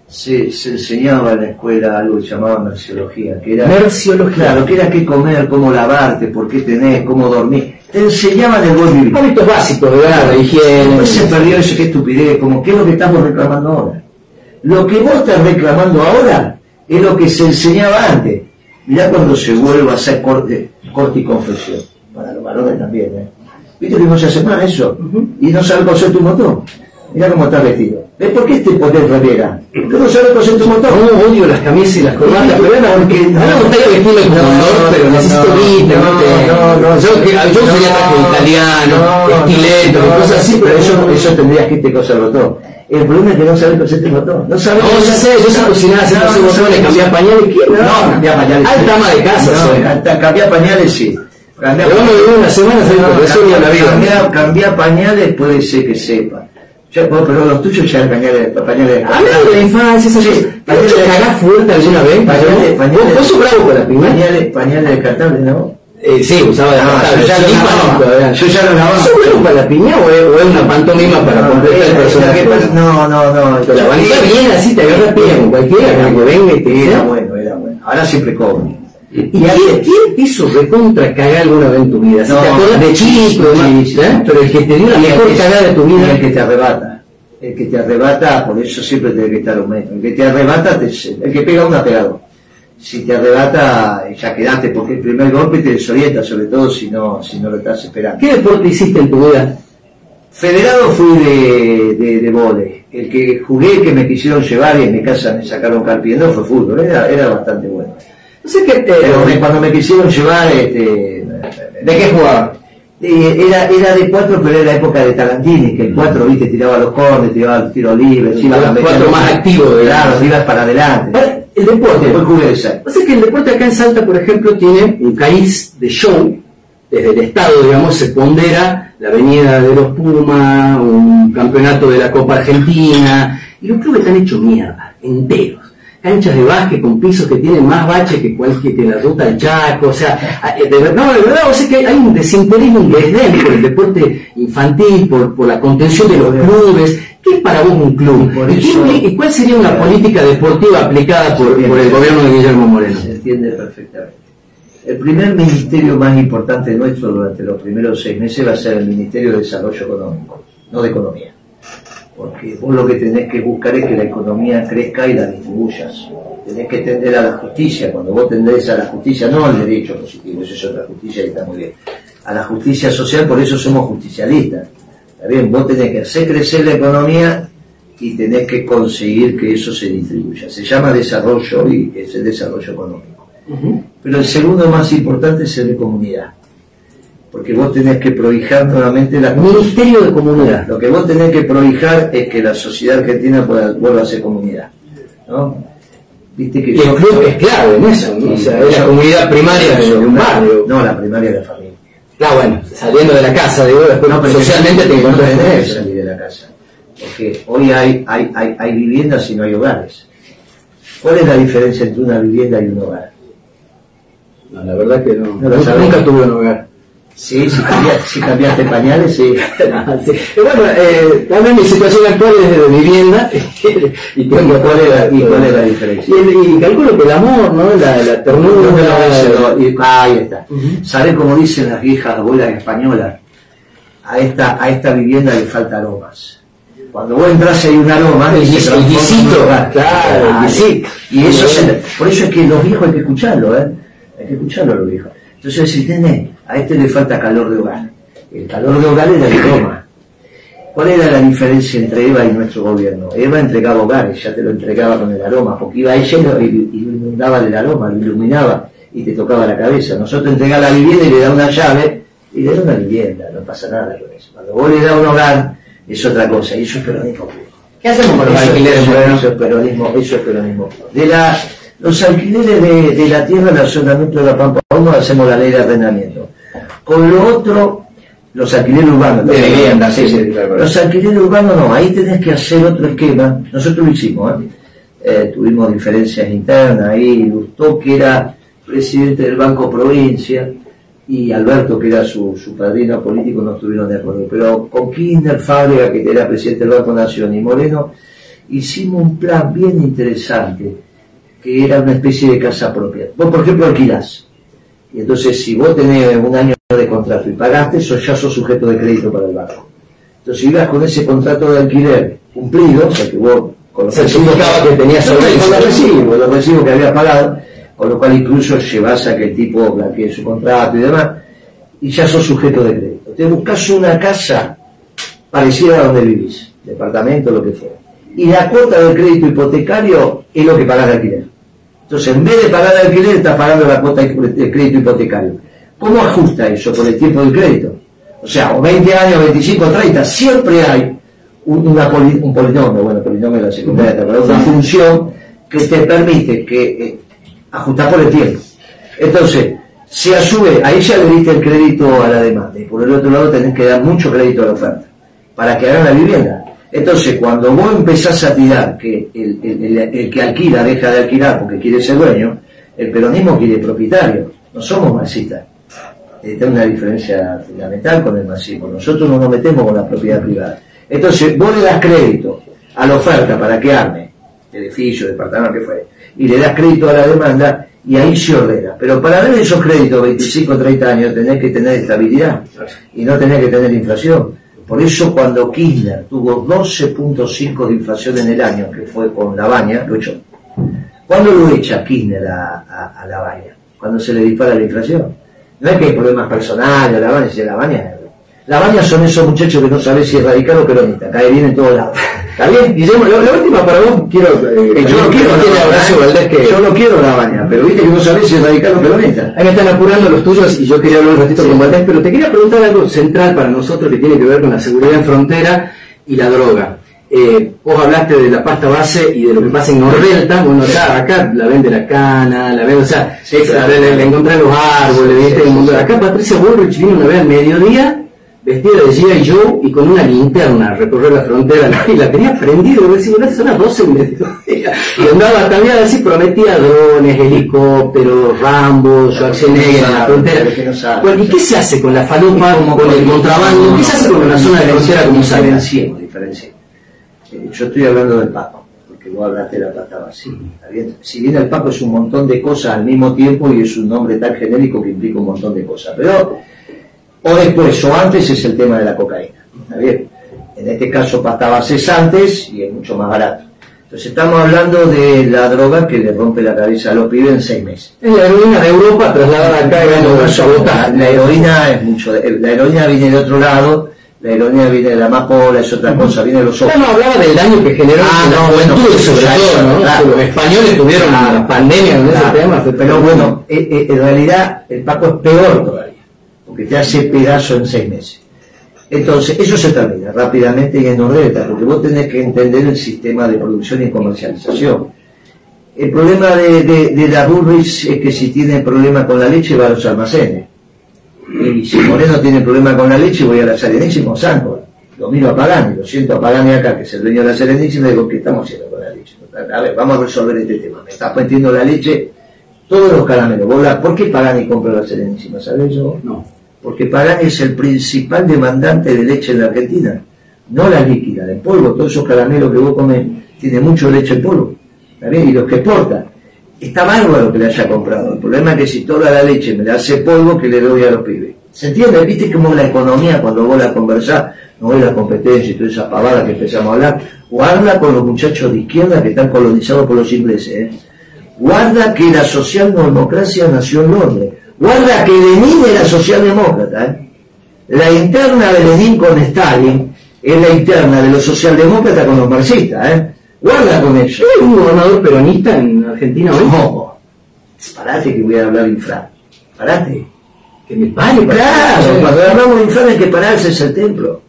se, se enseñaba en la escuela algo que se llamaba merciología, que era... Merciología. Claro, que era qué comer, cómo lavarte, por qué tenés, cómo dormir. Te enseñaban el buen vivir. Hábitos básicos, ¿verdad? De higiene. Después se perdió eso, qué estupidez, como qué es lo que estamos reclamando ahora. Lo que vos estás reclamando ahora es lo que se enseñaba antes. Mirá cuando se vuelva a hacer corte, corte y confesión. Para los varones también, ¿eh? ¿Viste que no se hace más eso? Y no sabes coser tu motor. Mirá cómo estás vestido. ¿Ves por qué te pones remera? Porque no sabes coser tu motor. No, odio las camisas y las corbatas, pero era porque no me gustaría vestirme como No, honor, pero no, necesito no, viste, no, no, no, yo, yo no, sería traje italiano, no, no, estileto, no, cosas así, pero eso, yo eso tendrías que irte coser botón. El problema es que no sabes coser tu botón. No sabes No, ya sé, yo sé cocinar, sé coser botones, cambiar pañales, ¿qué? No, cambiar pañales. Alta ama de casa, no, soy. cambiar pañales sí. Cambiar Pero uno vive una semana, soy No, cambiar, vida. cambiar pañales puede ser que sepa. Ya, vos, pero los tuyos ya pañales, pañales Habla de la infancia, esas Sí, cosas. ¿Te cagar fuerte alguna vez? Pañales, ¿Vos- pañales- ¿Vos sos bravo con la piña? Pañales, pañales descartables, ¿no? Eh, sí, usaba de Ah, yo ya Yo ya lo lavaba. ¿Eso es bueno para la piña o es, una pantomima para completar el personaje? No, no, no. La banca bien así, te agarra piña con cualquiera, Era que venga y te Era bueno, era bueno. Ahora siempre cobro. ¿Y quién, quién hizo recontra cagar alguna vez en tu vida? Si No, te acuerdas de chico, ¿eh? pero el que te dio la mejor cagada de tu vida. El que te arrebata. El que te arrebata, por eso siempre tiene que estar un metro. El que te arrebata, te- el que pega una pegado. Si te arrebata, ya quedaste, porque el primer golpe te desorienta, sobre todo si no, si no lo estás esperando. ¿Qué deporte hiciste en tu vida? Federado fui de, de, de vóley. El que jugué, que me quisieron llevar y en mi casa me sacaron carpiendo fue fútbol. Era, era bastante bueno. No sé qué. Pero me- cuando me quisieron llevar, este, ¿De qué jugaba? Eh, era, era de cuatro, pero era la época de Tarantini, que el cuatro, viste, tiraba los cornes, tiraba el tiro libre, se iba a cuatro más activo, Claro, ibas para adelante. El deporte. De seis. O sea que el deporte acá en Salta, por ejemplo, tiene un cariz de show. Desde el Estado, digamos, se pondera la avenida de los Pumas, un campeonato de la Copa Argentina. Y los clubes están hechos mierda, enteros. Canchas de básquet con pisos que tienen más bache que cualquier que la ruta del Chaco. O sea, a- de verdad, no, de verdad, o sea que hay un desinterés, un desdén por el deporte infantil, por, por la contención de los clubes. ¿Qué es para vos un club? Y por ¿Y, qué eso- implica- y cuál sería una política deportiva aplicada por, por el gobierno de Guillermo Moreno? Se entiende perfectamente. El primer ministerio más importante nuestro durante los primeros seis meses va a ser el Ministerio de Desarrollo Económico, no de Economía. Porque vos lo que tenés que buscar es que la economía crezca y la distribuyas. Tenés que tender a la justicia. Cuando vos tendés a la justicia, no al derecho positivo, eso es otra justicia y está muy bien. A la justicia social, por eso somos justicialistas. Está bien, vos tenés que hacer crecer la economía y tenés que conseguir que eso se distribuya. Se llama desarrollo y es el desarrollo económico. Pero el segundo más importante es el de comunidad. Porque vos tenés que prohijar nuevamente la Ministerio de Comunidad. Lo que vos tenés que prohijar es que la sociedad argentina pueda, vuelva a ser comunidad. ¿no? Viste que Y el club es clave en eso, ¿no? O sea, es la comunidad primaria de un barrio. No, la primaria de la familia. Claro, bueno, saliendo de la casa, digo, después No, socialmente te no encontrás en eso. salir de la casa. Porque hoy hay, hay, hay, hay viviendas y no hay hogares. ¿Cuál es la diferencia entre una vivienda y un hogar? No, la verdad que no. No nunca tuve un hogar. Sí, si cambiaste, si cambiaste pañales, sí. Y bueno, eh, también mi situación actual es de vivienda y tengo ¿Cuál es la- y cuál es la diferencia? Y, y calculo que el amor, ¿no? La, la ternura. No, y- ahí está. Ujú. ¿Sabe cómo dicen las viejas abuelas españolas? A esta, a esta vivienda le falta aromas. Cuando vos entras hay un aroma, se en un guisito, hogar. claro, el guisito. Y eso se- por eso es que los viejos hay que escucharlo, ¿eh? Hay que escucharlo a los viejos. Entonces si nene, a este le falta calor de hogar. El calor de hogar era el aroma. ¿Cuál era la diferencia entre Eva y nuestro gobierno? Eva entregaba hogares, ya te lo entregaba con el aroma, porque iba ella y lo, inundaba del aroma, lo iluminaba y te tocaba la cabeza. Nosotros entregamos la vivienda y le da una llave y le da una vivienda, no pasa nada con eso. Cuando vos le das un hogar, es otra cosa, y eso es peronismo. ¿Qué hacemos con los Eso- alquileres, eso-? Eso es peronismo, eso es peronismo. De la, los alquileres de, de la tierra, el arrendamiento de la Pampa 1, hacemos la ley de arrendamiento. Con lo otro, los alquileres urbanos. De vivienda, sí, sí, claro. Los alquileres urbanos no, ahí tenés que hacer otro esquema. Nosotros lo hicimos, ¿eh? Eh, tuvimos diferencias internas, ahí Lustó, que era presidente del Banco Provincia, y Alberto, que era su, su padrino político, no estuvieron de acuerdo. Pero con Kirchner, Fábrega, que era presidente del Banco Nación, y Moreno, hicimos un plan bien interesante, que era una especie de casa propia. Vos, por ejemplo, alquilás. Y entonces, si vos tenés un año de contrato y pagaste, eso ya sos sujeto de crédito para el banco. Entonces, si ibas con ese contrato de alquiler cumplido, o sea que vos con los Certificaba que tenías No, solvencia. con los recibos, los recibos que habías pagado, con lo cual incluso llevas a que el tipo blanquee su contrato y demás, y ya sos sujeto de crédito. Te buscas una casa parecida a donde vivís, departamento, lo que fuera. Y la cuota del crédito hipotecario es lo que pagás de alquiler. Entonces, en vez de pagar de alquiler, estás pagando la cuota de crédito hipotecario. ¿Cómo ajusta eso con el tiempo del crédito? O sea, o 20 años, 25, 30, siempre hay un, polinomio, bueno, polinomio de la secundaria, ¿te acordás? una función que te permite que eh, ajustar por el tiempo. Entonces, si a ahí ya le diste el crédito a la demanda, y por el otro lado tenés que dar mucho crédito a la oferta, para que hagan la vivienda. Entonces, cuando vos empezás a tirar que el que alquila deja de alquilar porque quiere ser dueño, el peronismo quiere propietario, no somos marxistas. Está una diferencia fundamental con el masismo. Nosotros no nos metemos con la propiedad privada. Entonces, vos le das crédito a la oferta para que arme, edificio, departamento, que fue, y le das crédito a la demanda, y ahí se ordena. Pero para dar esos créditos 25 30 años tenés que tener estabilidad y no tenés que tener inflación. Por eso cuando Kirchner tuvo 12.5 de inflación en el año, que fue con la baña, lo echó. ¿Cuándo lo echa Kirchner a, a, a la baña? Cuando se le dispara la inflación. No es que hay problemas personales, la baña, si la baña la baña son esos muchachos que no sabes si es radical o peronista, cae bien en todos lados. ¿Está bien? Guillermo, la, la última para vos, quiero. eh, yo no quiero la que. yo no quiero la baña, pero viste que no sabes si es radical o peronista. Ahí me están apurando los tuyos y yo quería hablar un ratito con Valdés, pero te quería preguntar algo central para nosotros que tiene que ver con la seguridad en frontera y la droga. Eh, vos hablaste de la pasta base y de lo que pasa en Nordelta, bueno, acá, acá la vende la cana, la vende, o sea, Sí, es- claro. la, la- la encontré en los árboles, ¿viste? Sí, sí. Acá Patricia Bullrich vino una vez al mediodía, vestida de G.I. Joe y con una linterna recorrer la frontera, y la tenía prendida, y decía, "Bueno, son las 12 del mediodía", y andaba también así, prometía drones, helicópteros, Rambo, Schwarzenegger en la frontera. Bueno, ¿y qué se hace con la falopa, con el contrabando? ¿Qué se hace con la zona de frontera como diferenciemos. Eh, Yo estoy hablando del Paco, porque vos hablaste de la. ¿está bien? Si bien el Paco es un montón de cosas al mismo tiempo y es un nombre tan genérico que implica un montón de cosas. Pero, o después o antes es el tema de la cocaína. ¿Está bien? En este caso pasta base es antes y es mucho más barato. Entonces estamos hablando de la droga que le rompe la cabeza a los pibes en seis meses. Es la heroína de Europa trasladada acá y Bueno, la, la heroína es mucho, de- la heroína viene de otro lado, la heroína viene de la amapola, es otra cosa, viene de los ojos. No, no, hablaba del daño que generó Ah, la no, bueno, juventud, sobre todo, es- ¿no? claro. Los españoles tuvieron Claro. la pandemia con ese tema. pero bueno, eh, eh, en realidad el Paco es peor todavía, porque te hace pedazo en seis meses. Entonces, eso se termina rápidamente y en Nordelta, porque vos tenés que entender el sistema de producción y comercialización. El problema de, de, de la Burris es que si tiene problema con la leche va a los almacenes. Y si Moreno tiene problema con la leche, voy a la Serenísima o Sanco. Lo miro a Pagani, lo siento a Pagani acá, que es el dueño de la Serenísima, y digo, ¿qué estamos haciendo con la leche? A ver, vamos a resolver este tema. Me está metiendo la leche, todos los caramelos. ¿Por qué Pagani compra la Serenísima? ¿Sabes yo? No. Porque Pagani es el principal demandante de leche en la Argentina. No la líquida, en polvo. Todos esos caramelos que vos comes tienen mucho leche en polvo. ¿Está bien? Y los que exportan. Está bárbaro que le haya comprado. El problema es que si toda la leche me la hace polvo, que le doy a los pibes. ¿Se entiende? ¿Viste cómo la economía, cuando vos la conversás, no ves la competencia y toda esa pavada que empezamos a hablar? Guarda con los muchachos de izquierda que están colonizados por los ingleses. ¿eh? Guarda que la socialdemocracia nació en Londres. Guarda que Lenin era socialdemócrata. ¿eh? La interna de Lenin con Stalin es la interna de los socialdemócratas con los marxistas. ¿eh? Guarda con eso. ¿Hay un gobernador peronista en Argentina hoy? No, parate que voy a hablar infra. Parate. Que me pare, Claro, cuando hablamos de infra hay que pararse, es el templo.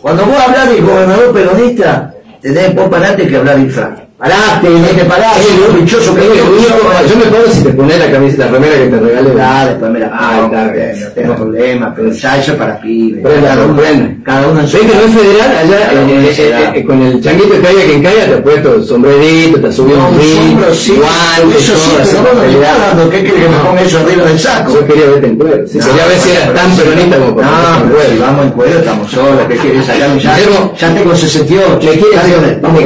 Cuando vos hablas del gobernador peronista, tenés vos parate que hablar infra. Parate, tenés que pararse, Sí, lo dichoso que yo, me paro si te pones la camisa, la remera que te regalé. Claro, después me la Ah, pongo, está bien. no tengo problema, pero es para pibes. Cada, uno, prenda. cada uno en su que no es federal, allá eh, eh, eh, con el changuito que caiga quien caiga, te ha puesto sombrerito, te ha subido No, un un ring, sí, guantes, eso sí, pero no ¿qué querés que me ponga eso arriba del saco? Yo quería verte en cuero. No, quería ver si eras tan peronista como para No, en si vamos en cuero, estamos solos, ¿qué querés? Ya, Guillermo, ya tengo 68. Te quieren llevar, vamos,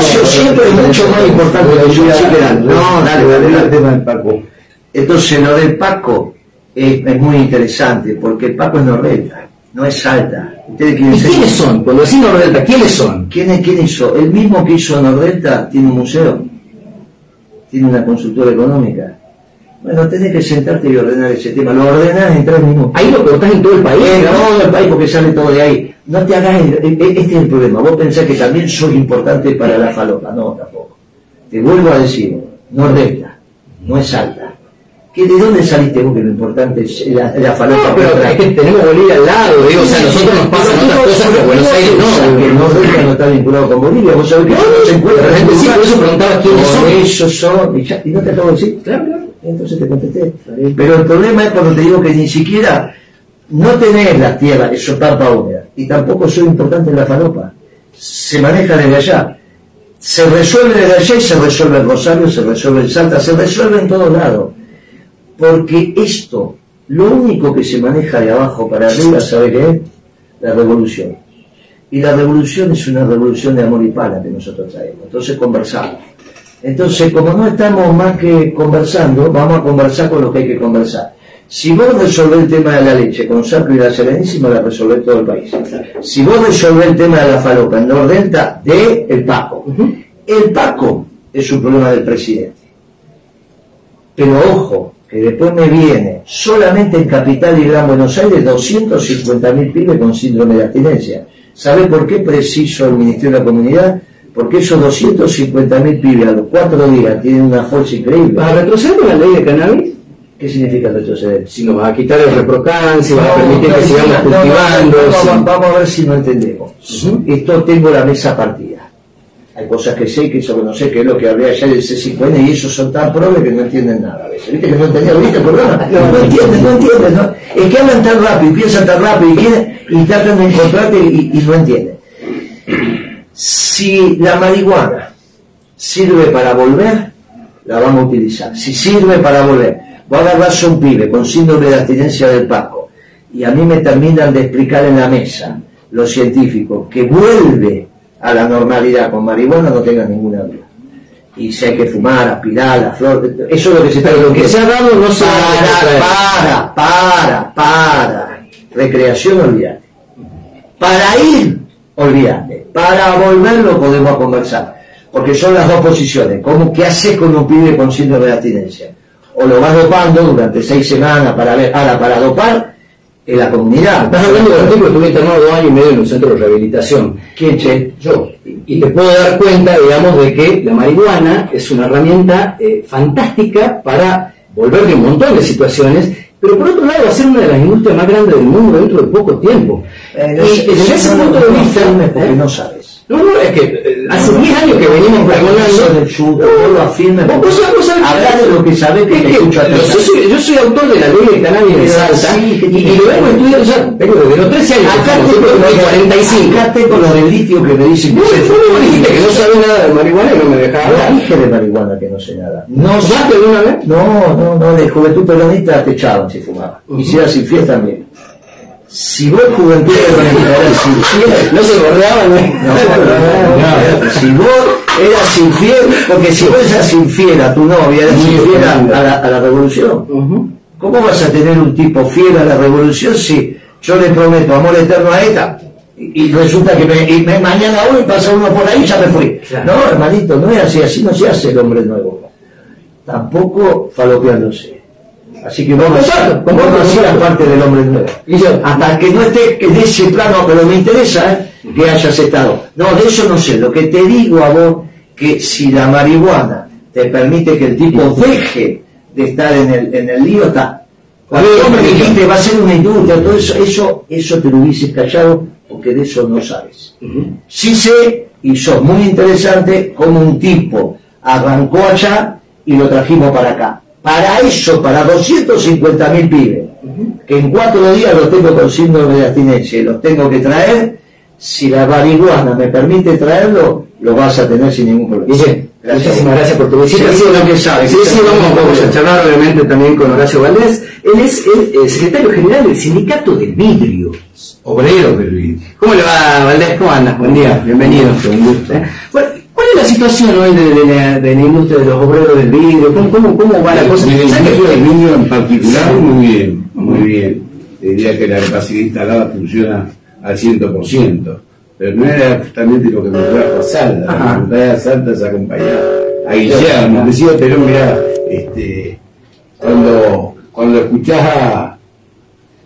yo siempre es mucho más importante que yo. No, dale, dale, dale. tema del Paco. Entonces lo del Paco es, es muy interesante, porque el Paco es Nordelta, no es Salta. ¿Ustedes quieren ¿Y ser- quiénes son? Cuando decís Nordelta, ¿quiénes son? ¿Quién, es- quién hizo? El mismo que hizo Nordelta tiene un museo, tiene una consultora económica. Bueno, tenés que sentarte y ordenar ese tema. Lo ordenás en tres minutos. Ahí lo cortás en todo el país. En todo el país porque sale todo de ahí. No te hagas... el- e- e- Este es el problema. Vos pensás que también soy importante para la falopa. No, tampoco. Te vuelvo a decir, Nordelta, no es Salta. ¿Que ¿De dónde saliste vos que lo importante es la, la falopa? No, pero es que tenemos Bolivia al lado, digo, o sea, a nosotros nos pasan otras cosas que Buenos Aires no. Que Nordelta no está vinculado con Bolivia. Vos sabés que no se encuentra de repente en sí, por eso preguntaba quiénes Por son. eso son. Y, ya- y no te acabo de decir. Claro. Entonces te contesté. Pero el problema es cuando te digo que ni siquiera no tenés las tierras, eso es pampa húmeda, y tampoco soy importante en la falopa. Se maneja desde allá. Se resuelve desde allá y se resuelve en Rosario, se resuelve en Salta, se resuelve en todos lados. Porque esto Lo único que se maneja de abajo para arriba, ¿sabe qué es? La revolución. Y la revolución es una revolución de amor y pala que nosotros traemos. Entonces conversamos. Entonces, como no estamos más que conversando, vamos a conversar con lo que hay que conversar. Si vos resolvés el tema de la leche con Sacro y la Serenísima, la resolvés todo el país. Si vos resolvés el tema de la falopa en Nordenta, de el Paco. El Paco es un problema del presidente. Pero ojo, que después me viene solamente en Capital y Gran Buenos Aires 250.000 pibes con síndrome de abstinencia. ¿Sabe por qué preciso el Ministerio de la Comunidad? Porque esos 250.000 pibes a los cuatro días tienen una fuerza increíble. ¿Para retroceder la ley de cannabis? ¿Qué significa retroceder? Si nos va a quitar el reprocan, si va a permitir no, que sigamos no, cultivando. vamos, vamos a ver si no entendemos. Esto tengo la mesa partida. Hay cosas que sé, que eso que no sé, que es lo que hablé ayer del C5N y esos son tan probes que no entienden nada a veces. ¿Viste que no entendían? ¿Viste el programa? No, no entienden, no entienden. ¿no? Es que hablan tan rápido y piensan tan rápido y, quieren, y tratan de encontrarte y, y no entienden. Si la marihuana sirve para volver, la vamos a utilizar. Si sirve para volver, voy a agarrarse un pibe con síndrome de abstinencia del Paco y a mí me terminan de explicar en la mesa los científicos que vuelve a la normalidad con marihuana, no tenga ninguna duda. Y si hay que fumar, aspirar, la flor, eso es lo que se está Pero lo que se ha dado no se va a para, para, para, para. Recreación, olvídate. Para ir, olvídate. Para volverlo podemos conversar. Porque son las dos posiciones. ¿Cómo, ¿Qué haces con un pibe con síndrome de abstinencia? O lo vas dopando durante seis semanas para ver, ahora para dopar en la comunidad. Estás hablando de que estuve internado dos años y medio en un centro de rehabilitación. ¿Quién, che? Yo. Y te puedo dar cuenta, digamos, de que la marihuana es una herramienta eh, fantástica para volver de un montón de situaciones, pero por otro lado va a ser una de las industrias más grandes del mundo dentro de poco tiempo. Eh, y desde ese punto de vista... porque ¿eh? no sabes. No, no, es que eh, hace 10 años que venimos pregonando... del chuto, no lo afirmes. Vos- sabés- sabés- Hablar de lo que sabes que te que escucho yo, soy, autor de la ley de cannabis de Salta y, lo vengo estudiando ya, vengo desde los 13 años, Acá tengo yo lo tengo de 45. Acá tengo lo del litio que me dicen que vos me dijiste que no sabés nada de marihuana y no me dejaba No hablar. dije de marihuana que no sé nada. No. ¿Fumaste alguna vez? No, no, no, de juventud peronista te echaban si fumaba. Y si eras infiel también. Si vos juventud infiel, No se bordeaban, ¿no? no, no, si vos eras infiel, porque si vos eras infiel a tu novia, eras infiel a, a la, a la revolución. Ujú. ¿Cómo vas a tener un tipo fiel a la revolución si yo le prometo amor eterno a esta y, y resulta que me, y me- mañana hoy pasa uno por ahí y ya me fui? Claro. No, hermanito, no es así, así no se hace el hombre nuevo. Tampoco falopeándose. Así que a comparto, hacer la comparto. parte del hombre nuevo. Hasta que no esté en ese plano, pero me interesa ¿eh? que hayas estado. No, de eso no sé. Lo que te digo a vos, que si la marihuana te permite que el tipo deje de estar en el, en el lío, está. Cuando vos me dijiste va a ser una industria, todo eso, eso, eso te lo hubieses callado porque de eso no sabes. Sí sé, y sos muy interesante, como un tipo arrancó allá y lo trajimos para acá. Para eso, para 250 mil pibes, que en cuatro días los tengo con síndrome de abstinencia y los tengo que traer, si la marihuana me permite traerlo, lo vas a tener sin ningún problema. Guille, muchísimas gracias por tu visita. Sí, lo que sabes. Sí, sí, vamos, vamos a charlar obviamente también con Horacio Valdés. Él es el, eh, secretario general del Sindicato del Vidrio. Obrero del vidrio. ¿Cómo le va, Valdés? ¿Cómo andas? Buen día, bienvenido. Gusto, ¿eh? Bueno, ¿Cuál es la situación hoy de, de la, de la industria de los obreros del vidrio? ¿Cómo, cómo, cómo va la cosa? De la ¿Sabes industria que- del vidrio en particular, muy bien, muy bien. Diría que la capacidad instalada funciona al 100%. Pero no era justamente lo que me trajo a Salta. Ajá. Me trajo a Salta es acompañar a Guillermo. Decía Perón, mira, este, cuando, cuando escuchás a,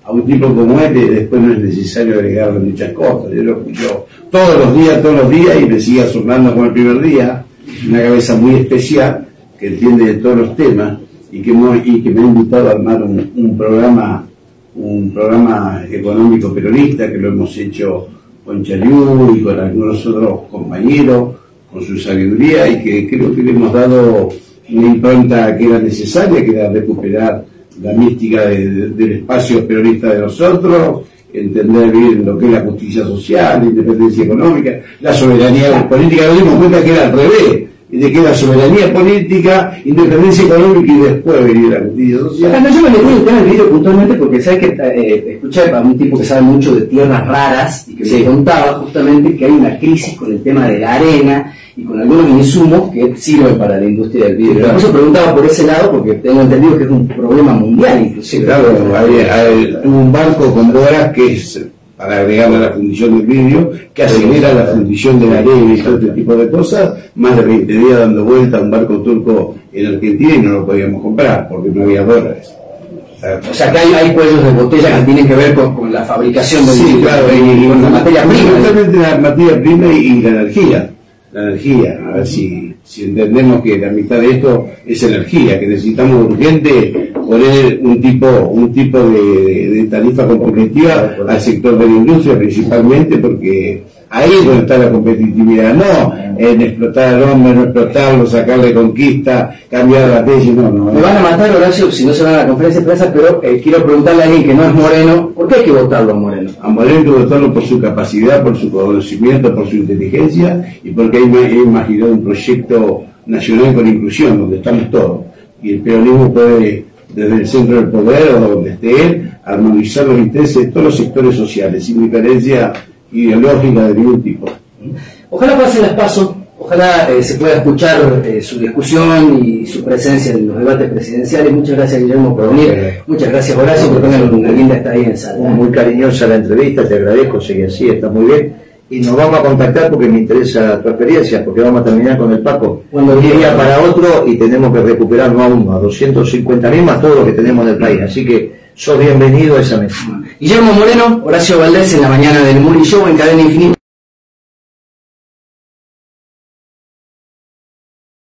a un tipo como este, después no es necesario agregarle muchas cosas. Yo lo escucho todos los días, todos los días y me sigue asombrando como el primer día. Una cabeza muy especial que entiende de todos los temas y que, mo- y que me ha invitado a armar un, programa un programa económico peronista que lo hemos hecho con Chaliú y con algunos otros compañeros, con su sabiduría y que creo que le hemos dado una impronta que era necesaria, que era recuperar la mística de- de- del espacio peronista de nosotros, entender bien lo que es la justicia social, la independencia económica, la soberanía política, nos dimos cuenta que era al revés. Y de que la soberanía política, independencia económica y después venir la justicia social. No, yo me metí en el video puntualmente porque sabes que eh, escuché a un tipo que sabe mucho de tierras raras y que me contaba justamente que hay una crisis con el tema de la arena y con algunos insumos que sirven para la industria del vidrio. Por eso preguntaba por ese lado porque tengo entendido que es un problema mundial inclusive. Claro, hay, hay un barco con boras que es para agregar a la fundición del vidrio, que acelera la fundición de la arena y todo este tipo de cosas, más de 20 días dando vuelta a un barco turco en Argentina y no lo podíamos comprar porque no había dólares. O sea, que hay, hay cuellos de botella que tienen que ver con, con la fabricación del Sí, vidrio claro, y, con la materia prima. Fundamentalmente la materia prima y, y la energía. La energía, a ver si, si entendemos que la mitad de esto es energía, que necesitamos urgente poner un tipo, un tipo de, de- tarifa competitiva al sector de la industria principalmente porque ahí es donde está la competitividad, no en explotar al hombre, no explotarlo, sacarle conquista, cambiar las leyes, no, no. Me van a matar, Horacio, si no se van a la conferencia de prensa, pero eh, quiero preguntarle a alguien que no es moreno, ¿por qué hay que votarlo a Moreno? A Moreno hay que votarlo por su capacidad, por su conocimiento, por su inteligencia y porque ha imaginado un proyecto nacional con inclusión, donde estamos todos. Y el peronismo puede, desde el centro del poder o donde esté él, armonizar los intereses de todos los sectores sociales, sin diferencia ideológica de ningún tipo. Ojalá pasen las pasos, ojalá eh, se pueda escuchar eh, su discusión y su presencia en los debates presidenciales. Muchas gracias, Guillermo, por venir. Muchas gracias, Horacio, por tengan una linda estadía en sala. Muy cariñosa la entrevista, te agradezco, sigue así, está muy bien. Y nos vamos a contactar porque me interesa tu experiencia, porque vamos a terminar con el Paco. Cuando día para otro y tenemos que recuperar no a uno, a 250 mil más todo lo que tenemos en el país. Así que sos bienvenido a esa mesa. Guillermo Moreno, Horacio Valdés en la mañana del Muri Show en Cadena Infinita.